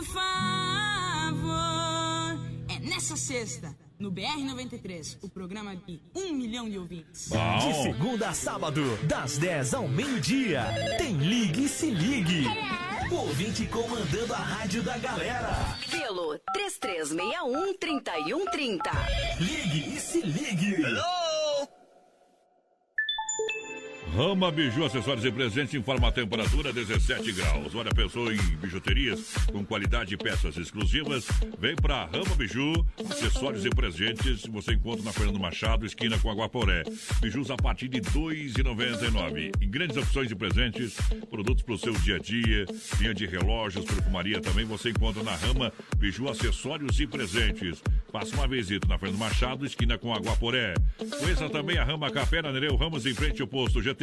Por favor. É nessa sexta, no BR-93, o programa de um milhão de ouvintes. De segunda a sábado, das 10 ao meio-dia. Tem Ligue e Se Ligue. O ouvinte comandando a rádio da galera. Pelo 3361-3130. Ligue e Se Ligue. Rama Biju, acessórios e presentes, informa a temperatura 17 graus. Olha, pensou em bijuterias com qualidade e peças exclusivas? Vem pra Rama Biju, acessórios e presentes. Você encontra na Fernando Machado, esquina com Aguaporé. Bijus a partir de R$ 2,99. E grandes opções de presentes, produtos para o seu dia a dia, linha de relógios, perfumaria também você encontra na Rama Biju, acessórios e presentes. Faça uma visita na Fernando Machado, esquina com Aguaporé. Conheça também a Rama Café na Nereu Ramos, em frente ao posto GT.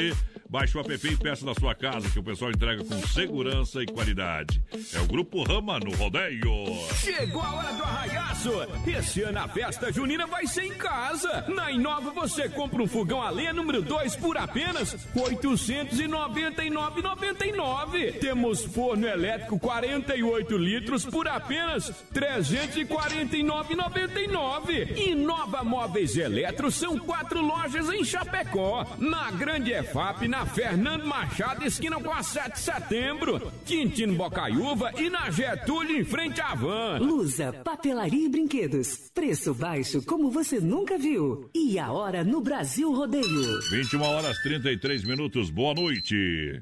Baixe o app e peça na sua casa, que o pessoal entrega com segurança e qualidade. É o Grupo Rama no Rodeio. Chegou a hora do arraiaço! Esse ano a festa junina vai ser em casa! Na Inova você compra um fogão a lenha número 2 por apenas R$ 899,99. Temos forno elétrico 48 litros por apenas R$ 349,99. Inova Móveis Eletro são quatro lojas em Chapecó. Na Grande EFAP, na na Fernando Machado, esquina com a 7 de setembro. Quintino Bocaiúva e na Getúlio, em frente à van. Lusa, papelaria e brinquedos. Preço baixo como você nunca viu. E a hora no Brasil Rodeio. 21 horas 33 minutos. Boa noite.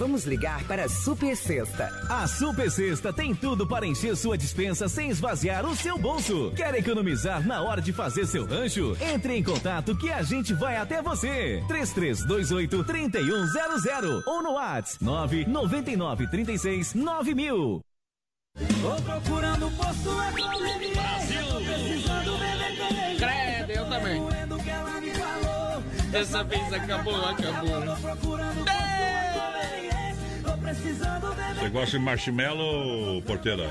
Vamos ligar para a Super Sexta. A Super Sexta tem tudo para encher sua dispensa sem esvaziar o seu bolso. Quer economizar na hora de fazer seu rancho? Entre em contato que a gente vai até você. 3328 3100 ou no WhatsApp 999 36 9000. Tô procurando posto econômico. Brasil. Tô precisando beber. Credo, eu também. Essa vez acabou, acabou. Você gosta de marshmallow, porteira?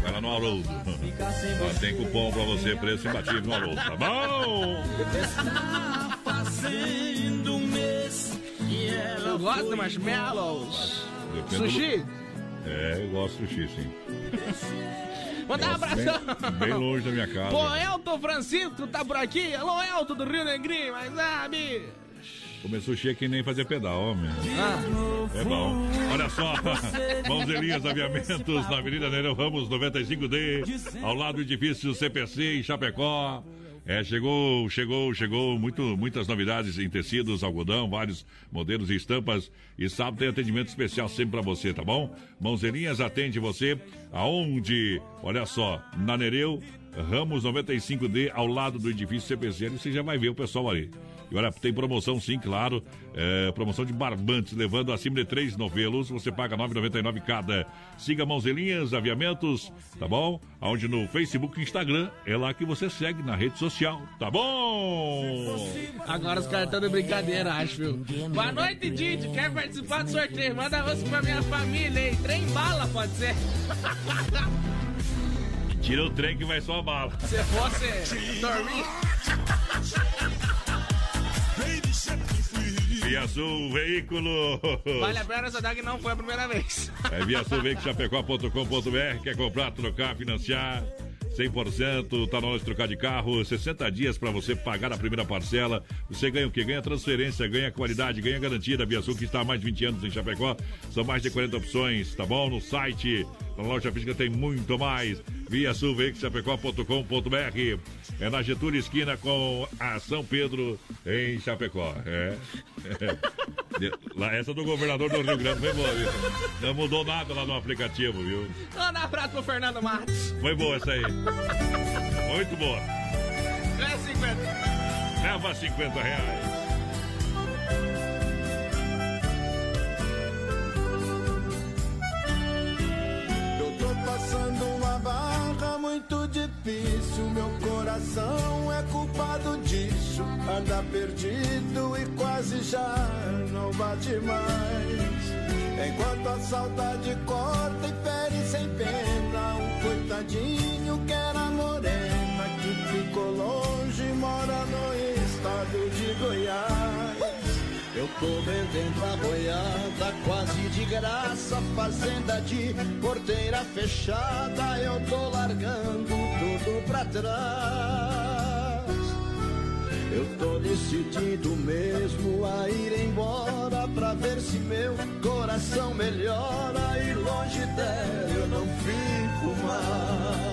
Vai lá no Haroldo. Lá tem cupom pra você, preço imbatível no Haroldo, tá bom? Está fazendo um mês e ela Eu gosto de marshmallows. Depende Sushi? do- É, eu gosto de sushi, sim. Mandar um abração. Bem, bem longe da minha casa. Pô, Elton Francisco tá por aqui. Alô, Elton do Rio Negrinho, mas ah, sushi é que nem fazer pedal, homem. Ah. É bom. Olha só, [LAUGHS] Mãos Elias Aviamentos na Avenida Nereu Ramos 95D, ao lado do edifício CPC em Chapecó. É, chegou, chegou, chegou muito, muitas novidades em tecidos, algodão, vários modelos e estampas. E sábado tem atendimento especial sempre pra você, tá bom? Mãozelinhas atende você aonde? Olha só, na Nereu Ramos 95D, ao lado do edifício CPC. Ali você já vai ver o pessoal ali. E olha, tem promoção sim, claro. É, promoção de barbantes, levando acima de três novelos. Você paga R$ 9,99 cada. Siga Mãozelinhas Aviamentos, tá bom? Onde no Facebook e Instagram é lá que você segue na rede social, tá bom? Agora os caras estão de brincadeira, acho, viu? Boa noite, Didi. Quer participar do sorteio? Manda você pra minha família aí. Trem bala, pode ser. Tira o trem que vai só a bala. Se fosse dormir. Via Veículo. Vale a pena essa que não foi a primeira vez. É via sulveicochapecó.com.br. Quer comprar, trocar, financiar? 100%, tá na hora de trocar de carro, 60 dias para você pagar a primeira parcela. Você ganha o que? Ganha transferência, ganha qualidade, ganha garantia da Via Sul, que está há mais de 20 anos em Chapecó. São mais de 40 opções, tá bom? No site, na loja física tem muito mais. Via Sul. É na Getúlio Esquina com a São Pedro em Chapecó. É. é. Lá, [LAUGHS] essa do governador do Rio Grande foi boa, viu? Não mudou nada lá no aplicativo, viu? Manda um abraço pro Fernando Matos. Foi boa essa aí. Muito boa. É 50. Leva 50 reais. Passando uma barra muito difícil. Meu coração é culpado disso. Anda perdido e quase já não bate mais. Enquanto a saudade corta e fere sem pena. Um coitadinho que era morena que ficou longe mora no estado de Goiás. Eu tô vendendo a boiada quase de graça, fazenda de porteira fechada, eu tô largando tudo pra trás. Eu tô decidido mesmo a ir embora pra ver se meu coração melhora e longe dela eu não fico mais.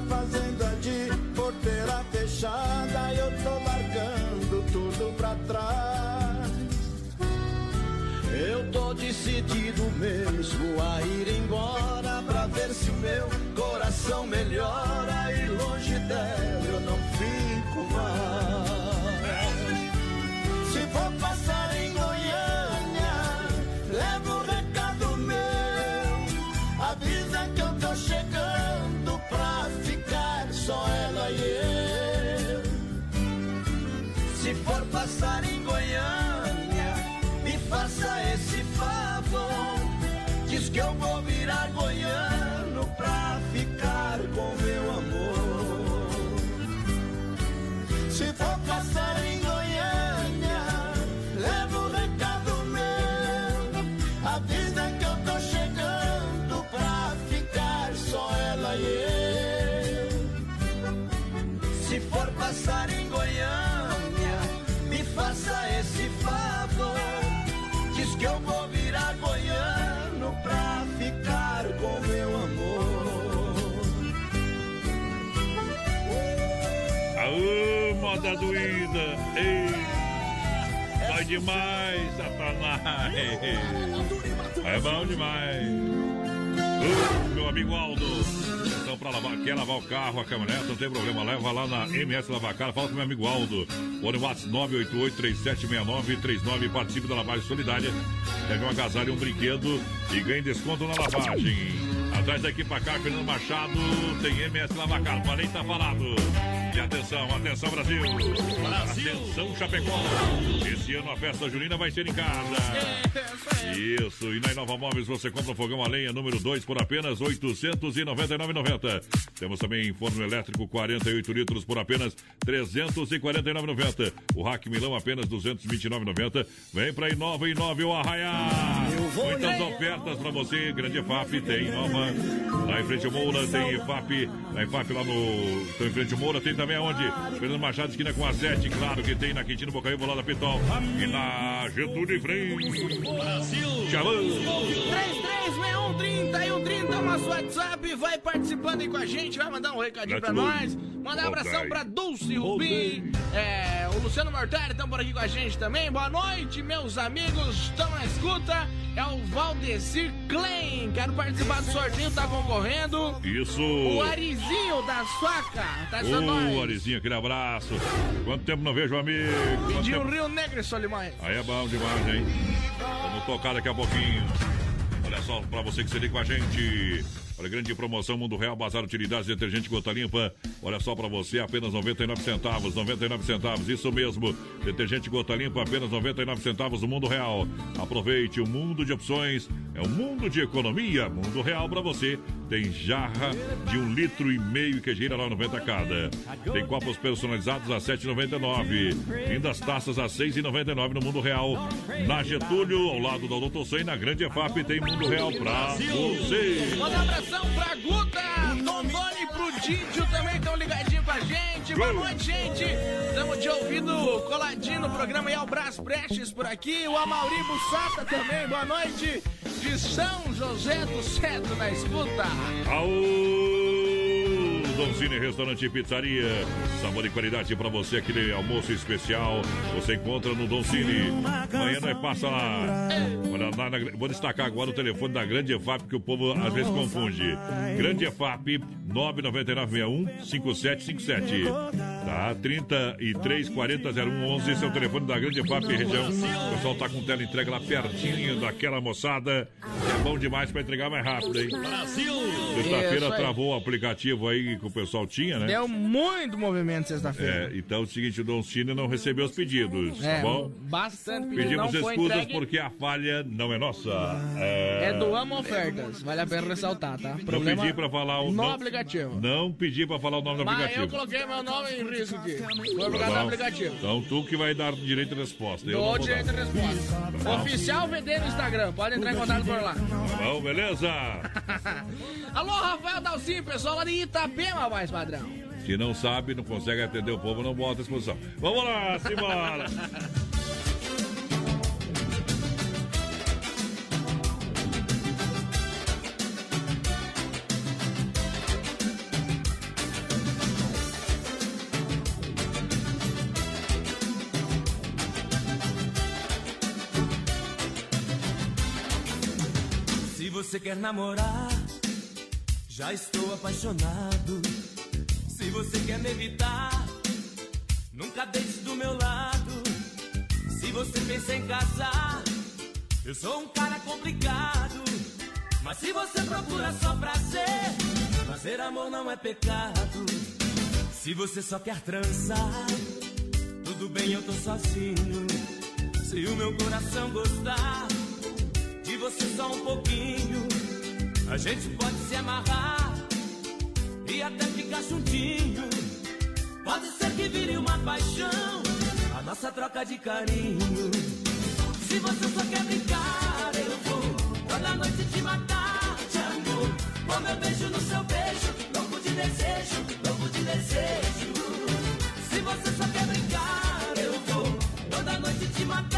Fazenda de porteira fechada, eu tô largando tudo pra trás. Eu tô decidido mesmo a ir embora pra ver se o meu coração melhora demais, Satanás. É bom demais. Ô, meu amigo Aldo. Então, pra lavar, quer lavar o carro, a caminhonete, não tem problema. Leva lá na MS Lavacar. Fala com meu amigo Aldo. Fone WhatsApp 988-376939. Participe da lavagem solidária. Leve um agasalho e um brinquedo e ganhe desconto na lavagem. Atrás da equipa Car, Fernando Machado, tem MS Lavacar. Falei, tá falado. E atenção, atenção Brasil. Atenção Chapecó. Esse ano a festa junina vai ser em casa. Isso, e na Inova Móveis você compra um fogão a lenha número 2 por apenas R$ 899,90. Temos também forno elétrico 48 litros por apenas R$ 349,90. O Rack Milão apenas R$ 229,90. Vem pra Inova Inova ou Arraiar. Muitas ofertas pra você. Grande FAP tem Inova. Lá em frente ao Moura tem FAP. Na FAP lá no. Então, em frente ao Moura tem também aonde? Fernando Machado, esquina com a 7. Claro que tem na Quintino Bocaiúva lá da Pitol. E na Getúlio frente. Brasil. Tchau. 336130 e 130 é o nosso WhatsApp. Vai participando aí com a gente, vai mandar um recadinho pra nós. Mandar um abração pra Dulce Rubim. É, o Luciano Mortari estão por aqui com a gente também. Boa noite, meus amigos. Estão na escuta. É o Valdecir Klein. Quero participar do sorteio, tá concorrendo. Isso. O Arizinho da Suaca. Tá Ô, nós. Arizinho, aquele abraço. Quanto tempo não vejo, amigo? Pediu tempo- Rio Negro e Solimões. Aí é bom demais, hein? Vamos tocar daqui a pouquinho. Olha só, pra você que se liga com a gente. Olha, grande promoção Mundo Real, Bazar Utilidades, detergente gota limpa. Olha só pra você, apenas 99 centavos, 99 centavos, isso mesmo. Detergente gota limpa, apenas 99 centavos no Mundo Real. Aproveite, o mundo de opções é um mundo de economia. Mundo Real pra você. Tem jarra de um litro e meio que gira lá 90 cada. Tem copos personalizados a 7,99. Lindas taças a 6,99 no Mundo Real. Na Getúlio, ao lado da Doutor 100, na Grande EFAP, tem Mundo Real pra você. Manda abração pra Guta, e pro Didio também estão ligadinhos com a gente. Boa noite, gente. Estamos de ouvido coladinho no programa e é o Brás Prestes por aqui. O Amauri Bussata também. Boa noite. De São José do Cedro na escuta. Aô! Doncini Restaurante e Pizzaria. Sabor e qualidade pra você, aquele almoço especial. Você encontra no Doncini. Amanhã nós passa lá. Olha, lá na- vou destacar agora o telefone da Grande EFAP, que o povo às vezes confunde. Grande EFAP 999615757. Tá? 33 40 0111. Esse é o telefone da Grande EFAP região. O pessoal tá com tela entrega lá pertinho daquela moçada. É bom demais pra entregar mais rápido, hein? Brasil! Sexta-feira travou o aplicativo aí que o pessoal tinha, né? Deu muito movimento sexta-feira. É, então é o seguinte, o Don Cine não recebeu os pedidos, tá bom? bastante pedido. Pedimos não foi escusas entregue. porque a falha não é nossa. É do Amo Ofertas, vale a pena ressaltar, tá? Não pedi pra falar o no não- aplicativo. Não pedi pra falar o nome do Mas eu aplicativo. coloquei meu nome em risco aqui. Foi Tá por causa do aplicativo. Então tu que vai dar direito de resposta. Eu Dou direito de resposta. bom. Oficial VD no Instagram, pode entrar em contato por lá. Tá bom, beleza? [LAUGHS] Alô, Rafael Dalcinho, pessoal lá de Itapema, programa, mais padrão. Se não sabe, não consegue atender o povo, não bota a exposição. Vamos lá, simbora! Se você quer namorar já estou apaixonado. Se você quer me evitar, nunca deixe do meu lado. Se você pensa em casar, eu sou um cara complicado. Mas se você procura só prazer, fazer amor não é pecado. Se você só quer transar, tudo bem, eu tô sozinho. Se o meu coração gostar de você só um pouquinho, a gente pode se amarrar e até ficar juntinho. Pode ser que vire uma paixão, a nossa troca de carinho. Se você só quer brincar, eu vou toda noite te matar de amor. Com meu beijo no seu beijo, louco de desejo, louco de desejo. Se você só quer brincar, eu vou toda noite te matar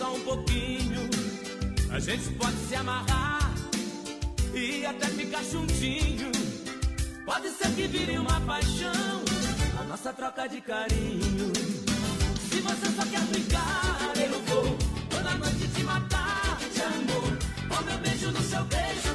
só um pouquinho, a gente pode se amarrar e até ficar juntinho. Pode ser que vire uma paixão, a nossa troca de carinho. Se você só quer brincar, eu vou toda noite te matar de amor. Com meu beijo no seu beijo,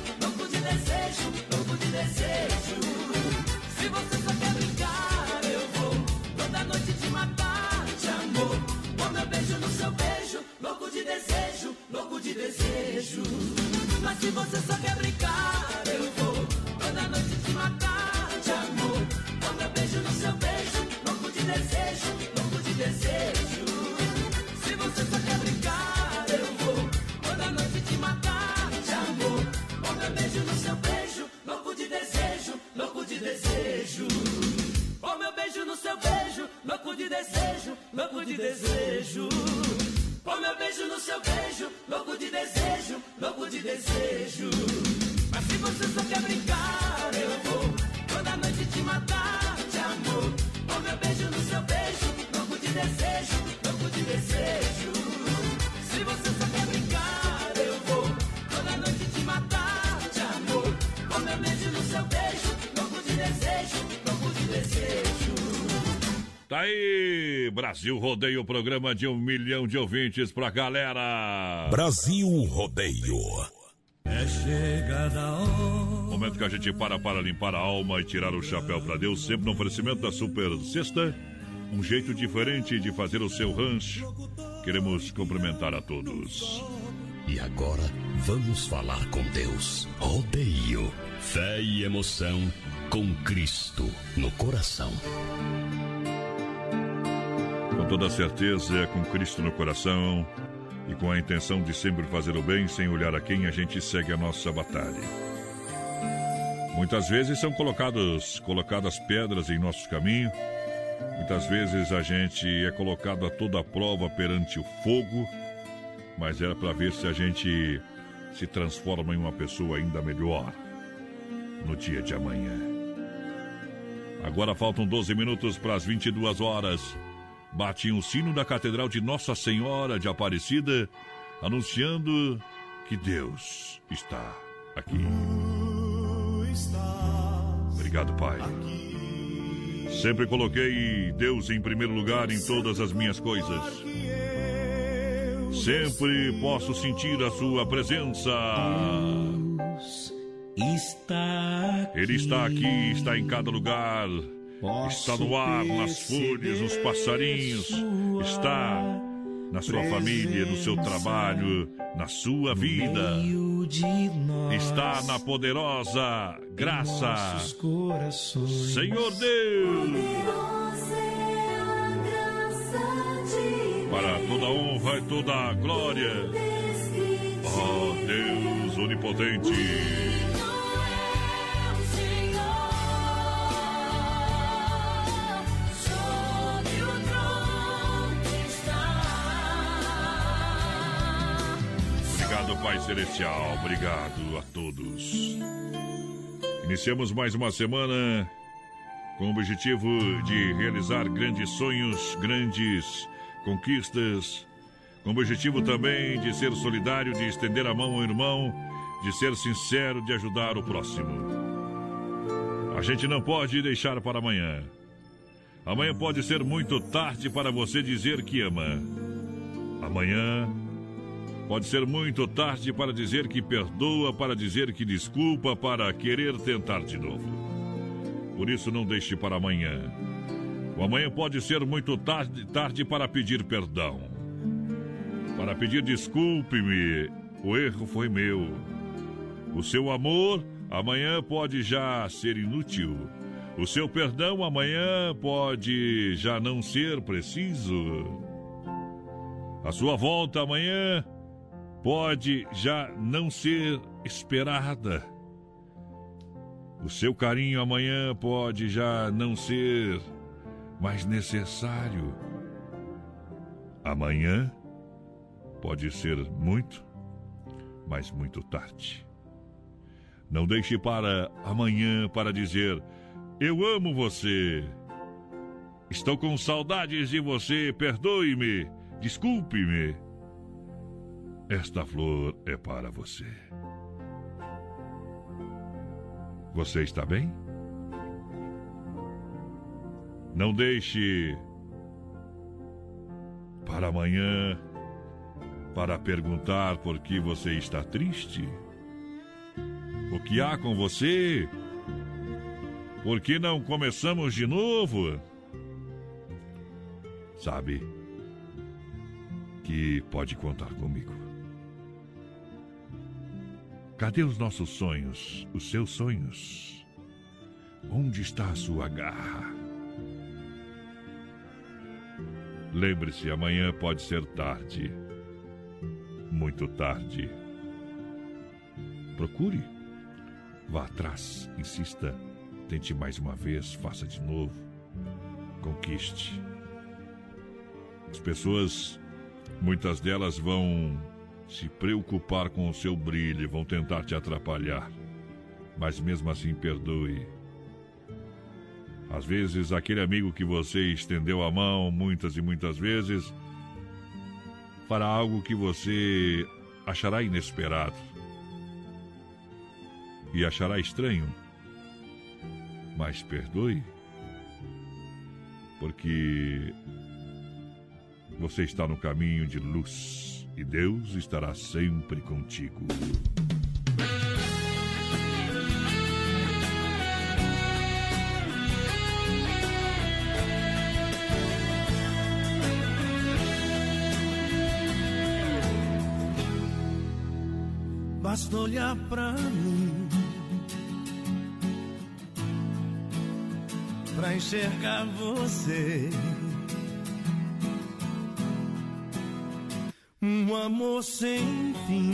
desejo. Mas se você só quer brincar, eu vou toda noite te matar de amor. Com meu beijo no seu beijo, louco de desejo, louco de desejo. Se você só quer brincar, eu vou toda noite te matar de amor. Com meu beijo no seu beijo, louco de desejo, louco de desejo. Oh, meu beijo no seu beijo, louco de desejo, louco de desejo. Oh, meu beijo no seu beijo, louco de desejo, louco de desejo. Mas se você só quer brincar, eu vou toda noite te matar Tá aí, Brasil Rodeio, programa de um milhão de ouvintes pra galera. Brasil Rodeio. É chegada a hora. Momento que a gente para para limpar a alma e tirar o chapéu pra Deus, sempre no oferecimento da Super Sexta. Um jeito diferente de fazer o seu rancho. Queremos cumprimentar a todos. E agora vamos falar com Deus. Rodeio. Fé e emoção com Cristo no coração. Com toda certeza, é com Cristo no coração e com a intenção de sempre fazer o bem sem olhar a quem a gente segue a nossa batalha. Muitas vezes são colocados, colocadas pedras em nosso caminho. Muitas vezes a gente é colocado a toda prova perante o fogo, mas era para ver se a gente se transforma em uma pessoa ainda melhor no dia de amanhã. Agora faltam 12 minutos para as 22 horas. Bate o sino da Catedral de Nossa Senhora de Aparecida, anunciando que Deus está aqui. Obrigado, Pai. Sempre coloquei Deus em primeiro lugar em todas as minhas coisas. Sempre posso sentir a Sua presença. Está aqui. Ele está aqui, está em cada lugar. Está no ar, nas folhas, nos passarinhos. Está na sua família, no seu trabalho, na sua vida. está na poderosa graça. Senhor Deus. Para toda honra e toda glória. Ó Deus onipotente. Pai Celestial. Obrigado a todos. Iniciamos mais uma semana com o objetivo de realizar grandes sonhos, grandes conquistas, com o objetivo também de ser solidário, de estender a mão ao irmão, de ser sincero, de ajudar o próximo. A gente não pode deixar para amanhã. Amanhã pode ser muito tarde para você dizer que ama. Amanhã pode ser muito tarde para dizer que perdoa, para dizer que desculpa, para querer tentar de novo. Por isso, não deixe para amanhã. O amanhã pode ser muito tarde, tarde para pedir perdão. Para pedir desculpe-me, o erro foi meu. O seu amor amanhã pode já ser inútil. O seu perdão amanhã pode já não ser preciso. A sua volta amanhã pode já não ser esperada. O seu carinho amanhã pode já não ser mais necessário. Amanhã pode ser muito, mas muito tarde. Não deixe para amanhã para dizer: Eu amo você. Estou com saudades de você, perdoe-me, desculpe-me. Esta flor é para você. Você está bem? Não deixe para amanhã para perguntar por que você está triste. O que há com você? Por que não começamos de novo? Sabe que pode contar comigo. Cadê os nossos sonhos, os seus sonhos? Onde está a sua garra? Lembre-se, amanhã pode ser tarde. Muito tarde. Procure. Vá atrás, insista, tente mais uma vez, faça de novo. Conquiste. As pessoas, muitas delas vão se preocupar com o seu brilho, vão tentar te atrapalhar. Mas mesmo assim, perdoe. Às vezes, aquele amigo que você estendeu a mão muitas e muitas vezes fará algo que você achará inesperado e achará estranho. Mas perdoe, porque você está no caminho de luz e Deus estará sempre contigo. Basta olhar pra mim pra enxergar você. Amor sem fim.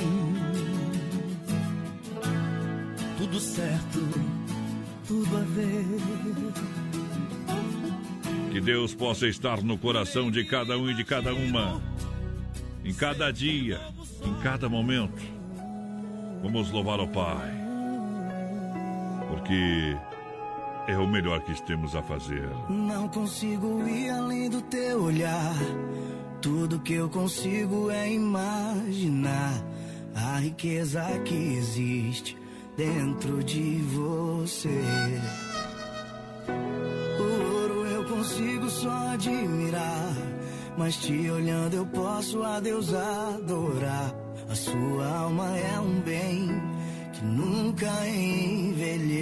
Tudo certo, tudo a ver. Que Deus possa estar no coração de cada um e de cada uma, em cada dia, em cada momento. Vamos louvar ao Pai, porque é o melhor que temos a fazer. Não consigo ir além do teu olhar. Tudo que eu consigo é imaginar a riqueza que existe dentro de você. O ouro eu consigo só admirar, mas te olhando eu posso a Deus adorar. A sua alma é um bem que nunca envelhecerá.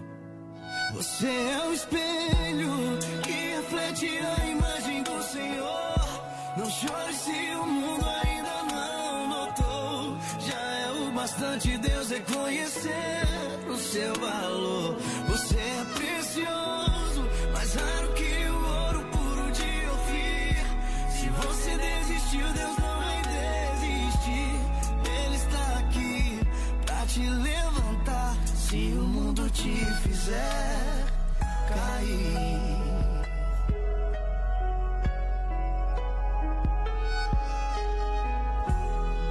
Você é o espelho que reflete a imagem do Senhor. Não chore se o mundo ainda não notou. Já é o bastante Deus reconhecer o seu valor. Você é precioso, mais raro que o ouro puro de Ofir. Se você desistiu, Deus não vai desistir. Ele está aqui pra te levantar. Se o te fizer cair.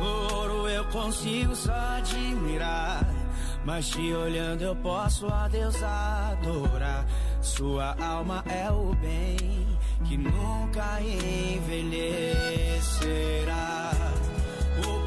Ouro eu consigo só admirar. Mas te olhando eu posso a Deus adorar. Sua alma é o bem que nunca envelhecerá.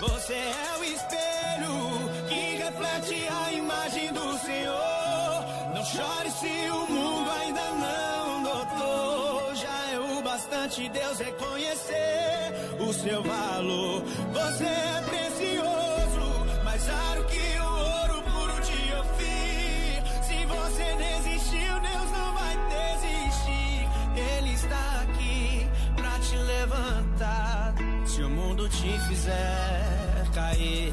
Você é o espelho que reflete a imagem do Senhor. Não chore se o mundo ainda não notou. Já é o bastante Deus reconhecer o seu valor. Você é precioso, mais raro que o ouro puro de Ofir. Se você desistiu, Deus não vai te fizer cair,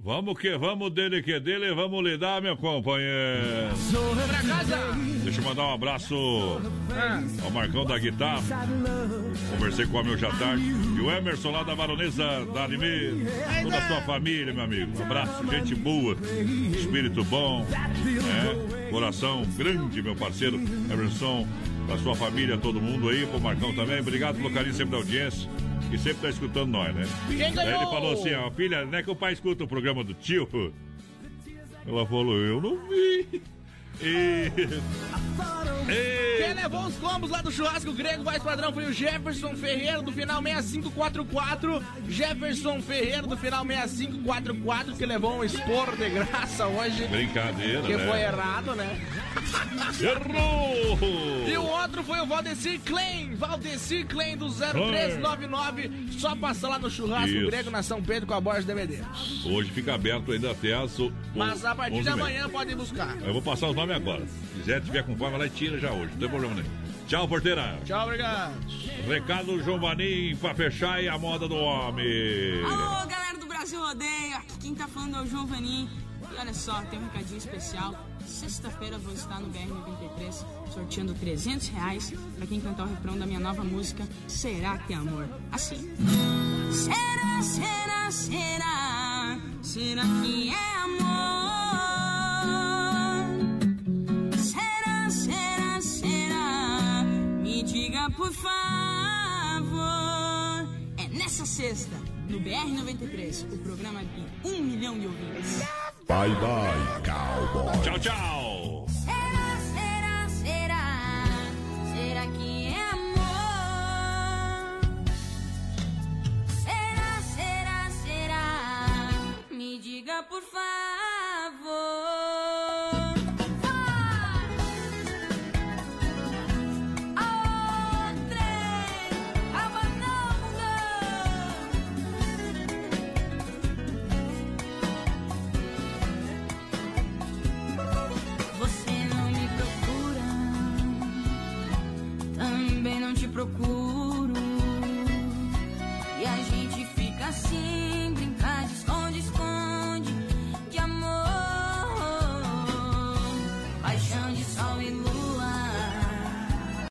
Vamos que vamos dele que dele, vamos lidar, meu companheiro. Pra casa! Deixa eu mandar um abraço ao Marcão da guitarra. Conversei com o meu já tarde. E o Emerson lá da Baronesa da Anime. Toda a sua família, meu amigo. Um abraço, gente boa, espírito bom, né? coração grande, meu parceiro Emerson. Pra sua família, todo mundo aí, pro Marcão também. Obrigado pelo carinho sempre da audiência. E sempre tá escutando nós, né? Quem Aí ganhou? ele falou assim, ó, filha, não é que o pai escuta o programa do tio? Ela falou, eu não vi. E... Quem levou os combos lá do churrasco grego mais padrão foi o Jefferson Ferreira do final 6544. Jefferson Ferreira do final 6544 que levou um esporro de graça hoje. Brincadeira, Que né? foi errado, né? Errou! E o outro foi o Valdecir Klein, Valdecir Klein do 0399. Só passar lá no churrasco Isso. grego na São Pedro com a Borges DVD. Hoje fica aberto ainda até as... Mas a partir de 11 meia. amanhã podem buscar. Eu vou passar os nomes agora. Se quiser, tiver com fome, vai lá e tira já hoje. Não tem problema nenhum. Tchau, porteira. Tchau, obrigado. Recado João Vanim pra fechar e a moda do homem. Alô, galera do Brasil Rodeio, aqui quem tá falando é o João Vanim. E olha só, tem um recadinho especial. Sexta-feira vou estar no BR-93 sorteando 300 reais pra quem cantar o refrão da minha nova música Será que é Amor? Assim. Será, será, será, será que é amor? Diga por favor. É nessa sexta, no BR93, o programa de um milhão de ouvintes. Bye bye, cowboy. Tchau, tchau. Será, será, será? Será que é amor? Será, será, será? Me diga por favor. procuro.